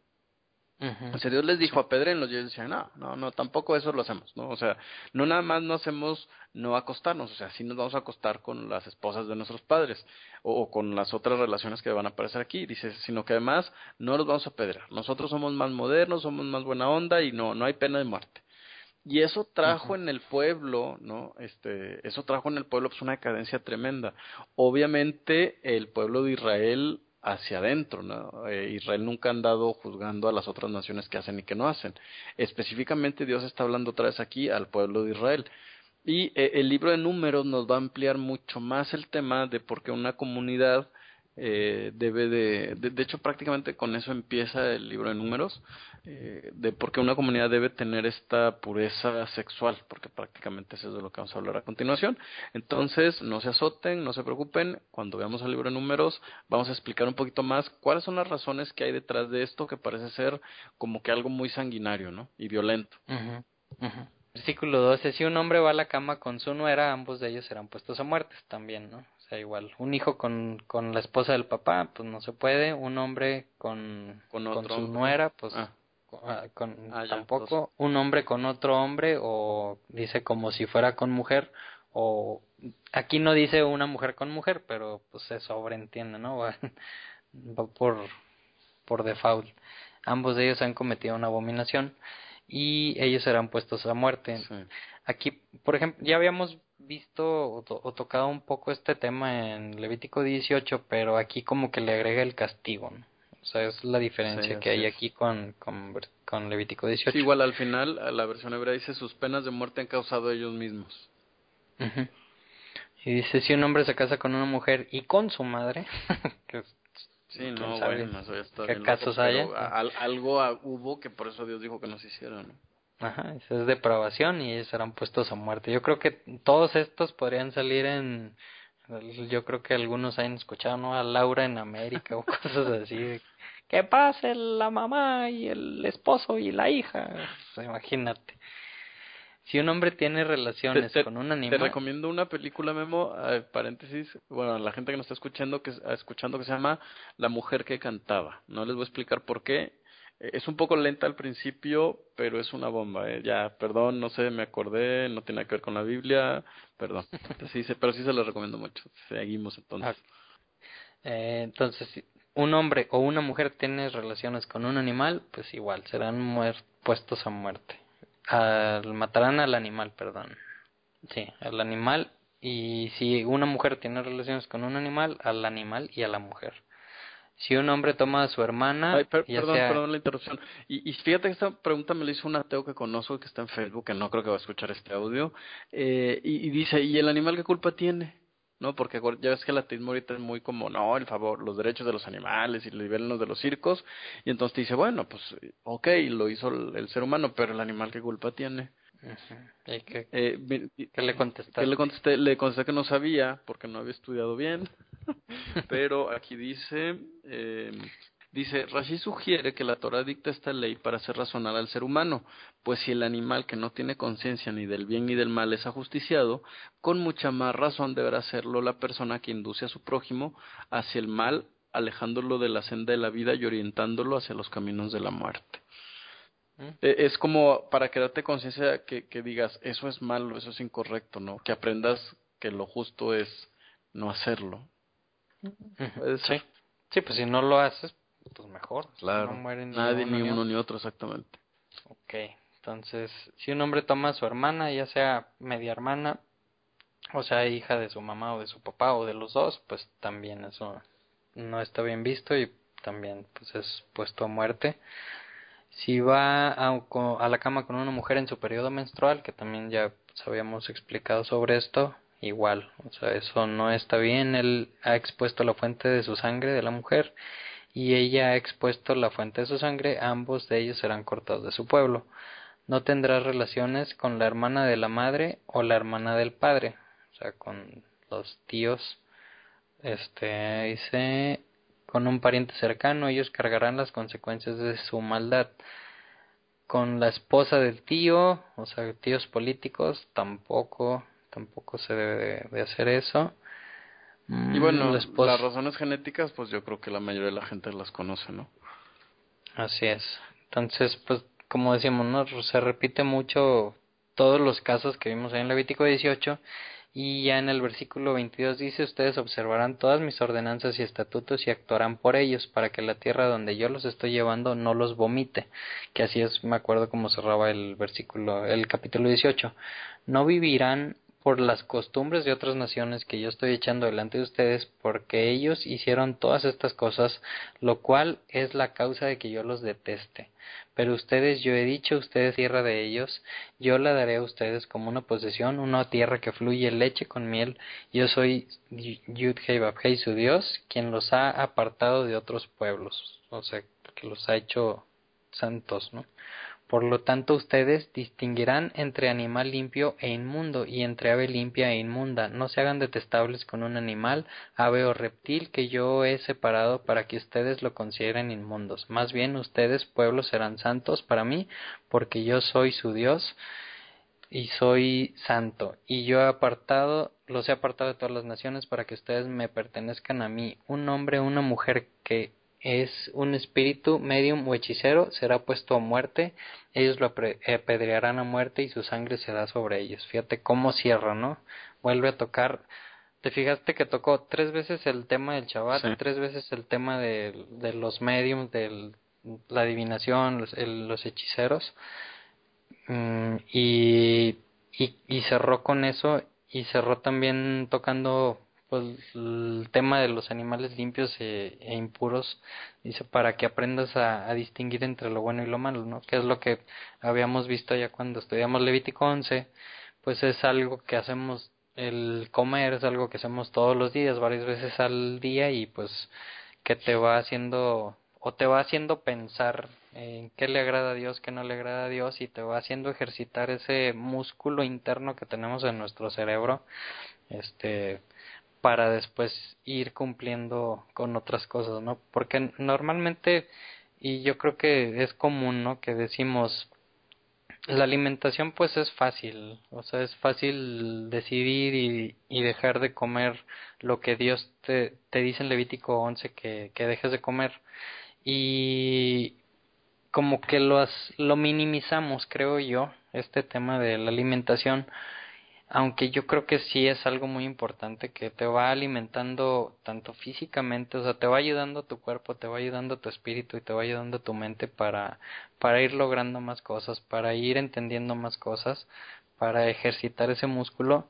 O sea, Dios les dijo a apedrenlos y ellos decían, no, no, no, tampoco eso lo hacemos, ¿no? O sea, no nada más no hacemos no acostarnos, o sea, sí nos vamos a acostar con las esposas de nuestros padres o, con las otras relaciones que van a aparecer aquí, dice, sino que además no los vamos a apedrear. Nosotros somos más modernos, somos más buena onda y no, no hay pena de muerte. Y eso trajo en el pueblo, ¿no? Este, eso trajo en el pueblo pues una decadencia tremenda. Obviamente el pueblo de Israel hacia adentro, ¿no? Eh, Israel nunca ha andado juzgando a las otras naciones que hacen y que no hacen. Específicamente Dios está hablando otra vez aquí al pueblo de Israel. Y eh, el libro de números nos va a ampliar mucho más el tema de por qué una comunidad eh, debe de, de, hecho prácticamente con eso empieza el libro de números, eh, de por qué una comunidad debe tener esta pureza sexual, porque prácticamente eso es de lo que vamos a hablar a continuación. Entonces, no se azoten, no se preocupen, cuando veamos el libro de números vamos a explicar un poquito más cuáles son las razones que hay detrás de esto que parece ser como que algo muy sanguinario, ¿no? Y violento. Versículo 12. Si un hombre va a la cama con su nuera, ambos de ellos serán puestos a muerte también, ¿no? Igual, un hijo con, con la esposa del papá, pues no se puede, un hombre con, con, su nuera, pues ah. Ah, con, ah, tampoco, un hombre con otro hombre, o dice como si fuera con mujer, o aquí no dice una mujer con mujer, pero pues se sobreentiende, ¿no? Va, por, por default. Ambos de ellos han cometido una abominación y ellos serán puestos a muerte. Aquí, por ejemplo, ya habíamos visto o, tocado un poco este tema en Levítico 18, pero aquí como que le agrega el castigo, ¿no? O sea, es la diferencia que hay aquí con, con, Levítico 18. igual al final la versión hebrea dice sus penas de muerte han causado ellos mismos. Y dice, si un hombre se casa con una mujer y con su madre, que Sí, no, bueno, eso ya está ¿Qué casos hay? algo hubo que por eso Dios dijo que no se hiciera, ¿no? Ajá, eso es depravación y ellos serán puestos a muerte. Yo creo que todos estos podrían salir en. Yo creo que algunos han escuchado, ¿no? A Laura en América o cosas así. Que pase la mamá y el esposo y la hija. Pues, imagínate. Si un hombre tiene relaciones con un animal. Te recomiendo una película, Memo, eh, paréntesis, bueno, la gente que nos está escuchando que, escuchando que se llama La mujer que cantaba. No les voy a explicar por qué, es un poco lenta al principio, pero es una bomba. Eh. Ya, perdón, no sé, me acordé, no tiene que ver con la Biblia, perdón. Sí, pero sí se lo recomiendo mucho. Seguimos entonces. Eh, entonces, si un hombre o una mujer tiene relaciones con un animal, pues igual, serán puestos a muerte. Al, matarán al animal, perdón. Sí, al animal. Y si una mujer tiene relaciones con un animal, al animal y a la mujer si un hombre toma a su hermana. perdón, perdón la interrupción. Y, y, fíjate que esta pregunta me la hizo un ateo que conozco que está en Facebook, que no creo que va a escuchar este audio. Eh, y, dice: ¿y el animal qué culpa tiene? ¿no? Porque ya ves que el ateísmo ahorita es muy como, no, el favor, los derechos de los animales y los de los circos, y entonces te dice, bueno, pues, ok, lo hizo el, ser humano, pero el animal qué culpa tiene. Qué, eh, ¿Qué, le contestaste? le contesté? Le contesté que no sabía, porque no había estudiado bien. Pero aquí dice, eh, dice, Rashi sugiere que la Torah dicta esta ley para hacer razonar al ser humano, pues si el animal que no tiene conciencia ni del bien ni del mal es ajusticiado, con mucha más razón deberá serlo la persona que induce a su prójimo hacia el mal, alejándolo de la senda de la vida y orientándolo hacia los caminos de la muerte. E, es como para que date conciencia que, que digas, eso es malo, eso es incorrecto, ¿no? Que aprendas que lo justo es no hacerlo. Sí. sí, pues si no lo haces, pues mejor. Claro. Nadie, ni uno, ni otro, exactamente. Ok, entonces, si un hombre toma a su hermana, ya sea media hermana, o sea, hija de su mamá o de su papá o de los dos, pues también eso no está bien visto y también pues es puesto a muerte. Si va a, a la cama con una mujer en su periodo menstrual, que también ya habíamos explicado sobre esto, igual, o sea, eso no está bien, él ha expuesto la fuente de su sangre de la mujer y ella ha expuesto la fuente de su sangre, ambos de ellos serán cortados de su pueblo. No tendrás relaciones con la hermana de la madre o la hermana del padre, o sea, con los tíos, este, dice, con un pariente cercano, ellos cargarán las consecuencias de su maldad. Con la esposa del tío, o sea, tíos políticos, tampoco, tampoco se debe de, hacer eso. Y bueno, las razones genéticas, pues yo creo que la mayoría de la gente las conoce, ¿no? Así es. Entonces, pues, como decimos, ¿no? Se repite mucho todos los casos que vimos ahí en Levítico 18 y ya en el versículo 22 dice, ustedes observarán todas mis ordenanzas y estatutos y actuarán por ellos, para que la tierra donde yo los estoy llevando no los vomite. Que así es, me acuerdo cómo cerraba el versículo, el capítulo 18. No vivirán por las costumbres de otras naciones que yo estoy echando delante de ustedes, porque ellos hicieron todas estas cosas, lo cual es la causa de que yo los deteste. Pero ustedes, yo he dicho, ustedes tierra de ellos, yo la daré a ustedes como una posesión, una tierra que fluye leche con miel. Yo soy Yud Hei su Dios, quien los ha apartado de otros pueblos, o sea, que los ha hecho santos, ¿no? Por lo tanto, ustedes distinguirán entre animal limpio e inmundo y entre ave limpia e inmunda. No se hagan detestables con un animal, ave o reptil que yo he separado para que ustedes lo consideren inmundos. Más bien, ustedes, pueblos, serán santos para mí, porque yo soy su Dios y soy santo. Y yo he apartado, los he apartado de todas las naciones para que ustedes me pertenezcan a mí. Un hombre, una mujer que es un espíritu medium o hechicero, será puesto a muerte, ellos lo apedrearán a muerte y su sangre se da sobre ellos. Fíjate cómo cierra, ¿no? Vuelve a tocar. Te fijaste que tocó tres veces el tema del Shabbat, tres veces el tema de, de los mediums, de la adivinación, los, los hechiceros, mm, y, y, y cerró con eso, y cerró también tocando pues el tema de los animales limpios e, e, impuros dice para que aprendas a, distinguir entre lo bueno y lo malo no que es lo que habíamos visto ya cuando estudiamos Levítico 11 pues es algo que hacemos el comer es algo que hacemos todos los días varias veces al día y pues que te va haciendo o te va haciendo pensar en qué le agrada a Dios, qué no le agrada a Dios y te va haciendo ejercitar ese músculo interno que tenemos en nuestro cerebro este para después ir cumpliendo con otras cosas, ¿no? Porque normalmente, y yo creo que es común, ¿no? Que decimos, la alimentación pues es fácil, o sea, es fácil decidir y, dejar de comer lo que Dios te, dice en Levítico 11 que, que dejes de comer. Y como que lo, lo minimizamos, creo yo, este tema de la alimentación aunque yo creo que sí es algo muy importante que te va alimentando tanto físicamente, o sea, te va ayudando tu cuerpo, te va ayudando tu espíritu y te va ayudando tu mente para para ir logrando más cosas, para ir entendiendo más cosas, para ejercitar ese músculo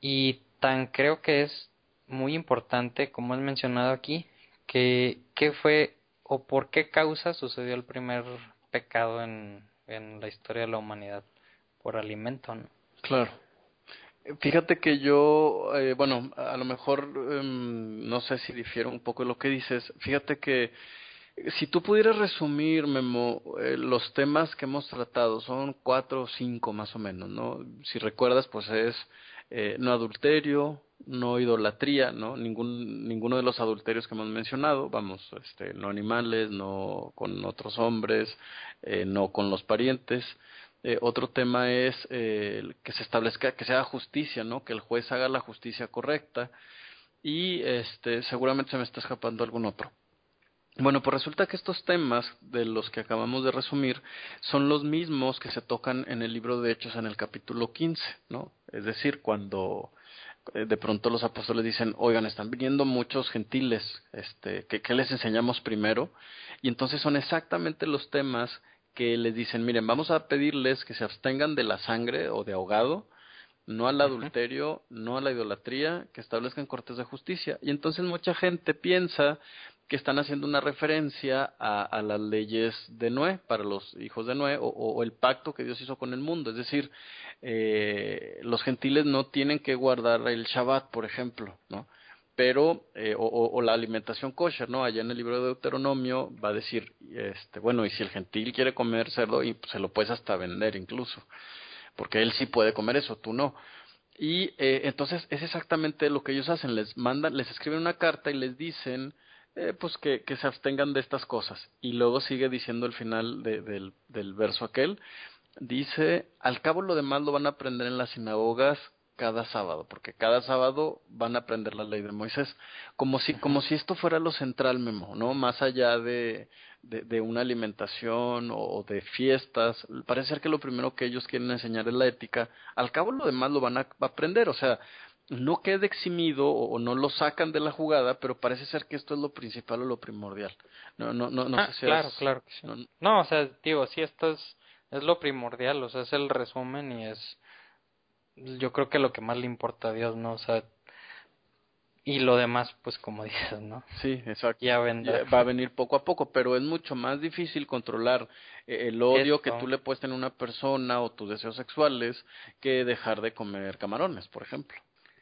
y tan creo que es muy importante, como has mencionado aquí, que qué fue o por qué causa sucedió el primer pecado en en la historia de la humanidad por alimento, ¿no? Claro. Fíjate que yo, eh, bueno, a lo mejor em, no sé si difiero un poco de lo que dices. Fíjate que si tú pudieras resumir, Memo, eh, los temas que hemos tratado, son cuatro o cinco más o menos, ¿no? Si recuerdas, pues es eh, no adulterio, no idolatría, ¿no? Ningún, ninguno de los adulterios que hemos mencionado, vamos, este, no animales, no con otros hombres, eh, no con los parientes, eh, otro tema es eh, que se establezca, que se haga justicia, ¿no? Que el juez haga la justicia correcta y este, seguramente se me está escapando algún otro. Bueno, pues resulta que estos temas de los que acabamos de resumir son los mismos que se tocan en el libro de Hechos en el capítulo 15, ¿no? Es decir, cuando eh, de pronto los apóstoles dicen, oigan, están viniendo muchos gentiles, este, ¿qué, ¿qué les enseñamos primero? Y entonces son exactamente los temas que les dicen, miren, vamos a pedirles que se abstengan de la sangre o de ahogado, no al adulterio, no a la idolatría, que establezcan cortes de justicia. Y entonces mucha gente piensa que están haciendo una referencia a, a las leyes de Noé, para los hijos de Noé, o, o, el pacto que Dios hizo con el mundo. Es decir, eh, los gentiles no tienen que guardar el Shabbat, por ejemplo, ¿no? Pero eh, o, la alimentación kosher, ¿no? Allá en el libro de Deuteronomio va a decir, este, bueno, y si el gentil quiere comer cerdo, y se lo puedes hasta vender incluso, porque él sí puede comer eso, tú no. Y eh, entonces es exactamente lo que ellos hacen, les mandan, les escriben una carta y les dicen, eh, pues que, que se abstengan de estas cosas. Y luego sigue diciendo el final del, del verso aquel, dice, al cabo lo demás lo van a aprender en las sinagogas cada sábado, porque cada sábado van a aprender la ley de Moisés, como si, como si esto fuera lo central, Memo, ¿no? Más allá de, de, una alimentación o de fiestas, parece ser que lo primero que ellos quieren enseñar es la ética, al cabo lo demás lo van a aprender, o sea, no quede eximido o, no lo sacan de la jugada, pero parece ser que esto es lo principal o lo primordial. No, no, no, no ah, Claro, claro que sí. No, o sea, digo, sí, esto es, es lo primordial, o sea, es el resumen y es yo creo que lo que más le importa a Dios, ¿no? O sea, y lo demás, pues como dices, ¿no? Sí, exacto. Ya, va a venir poco a poco, pero es mucho más difícil controlar eh, el odio que tú le puedes en una persona o tus deseos sexuales que dejar de comer camarones, por ejemplo.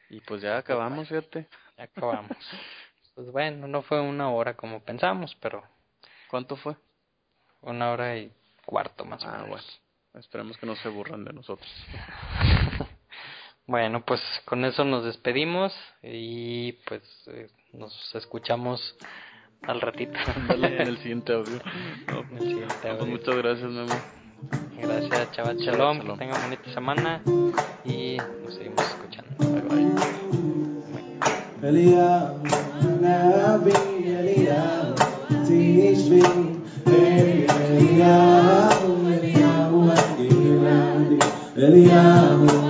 Y pues ya acabamos, fíjate. Ya acabamos. pues bueno, no fue una hora como pensamos, pero... ¿Cuánto fue? Una hora y cuarto más o ah, menos. bueno. Esperemos que no se burran de nosotros. Bueno, pues con eso nos despedimos y pues eh, nos escuchamos al ratito. en el siguiente audio. en el siguiente pues audio. muchas gracias, Memo. Gracias, chaval. Shalom. Que tengan bonita semana y nos seguimos escuchando. Bye bye.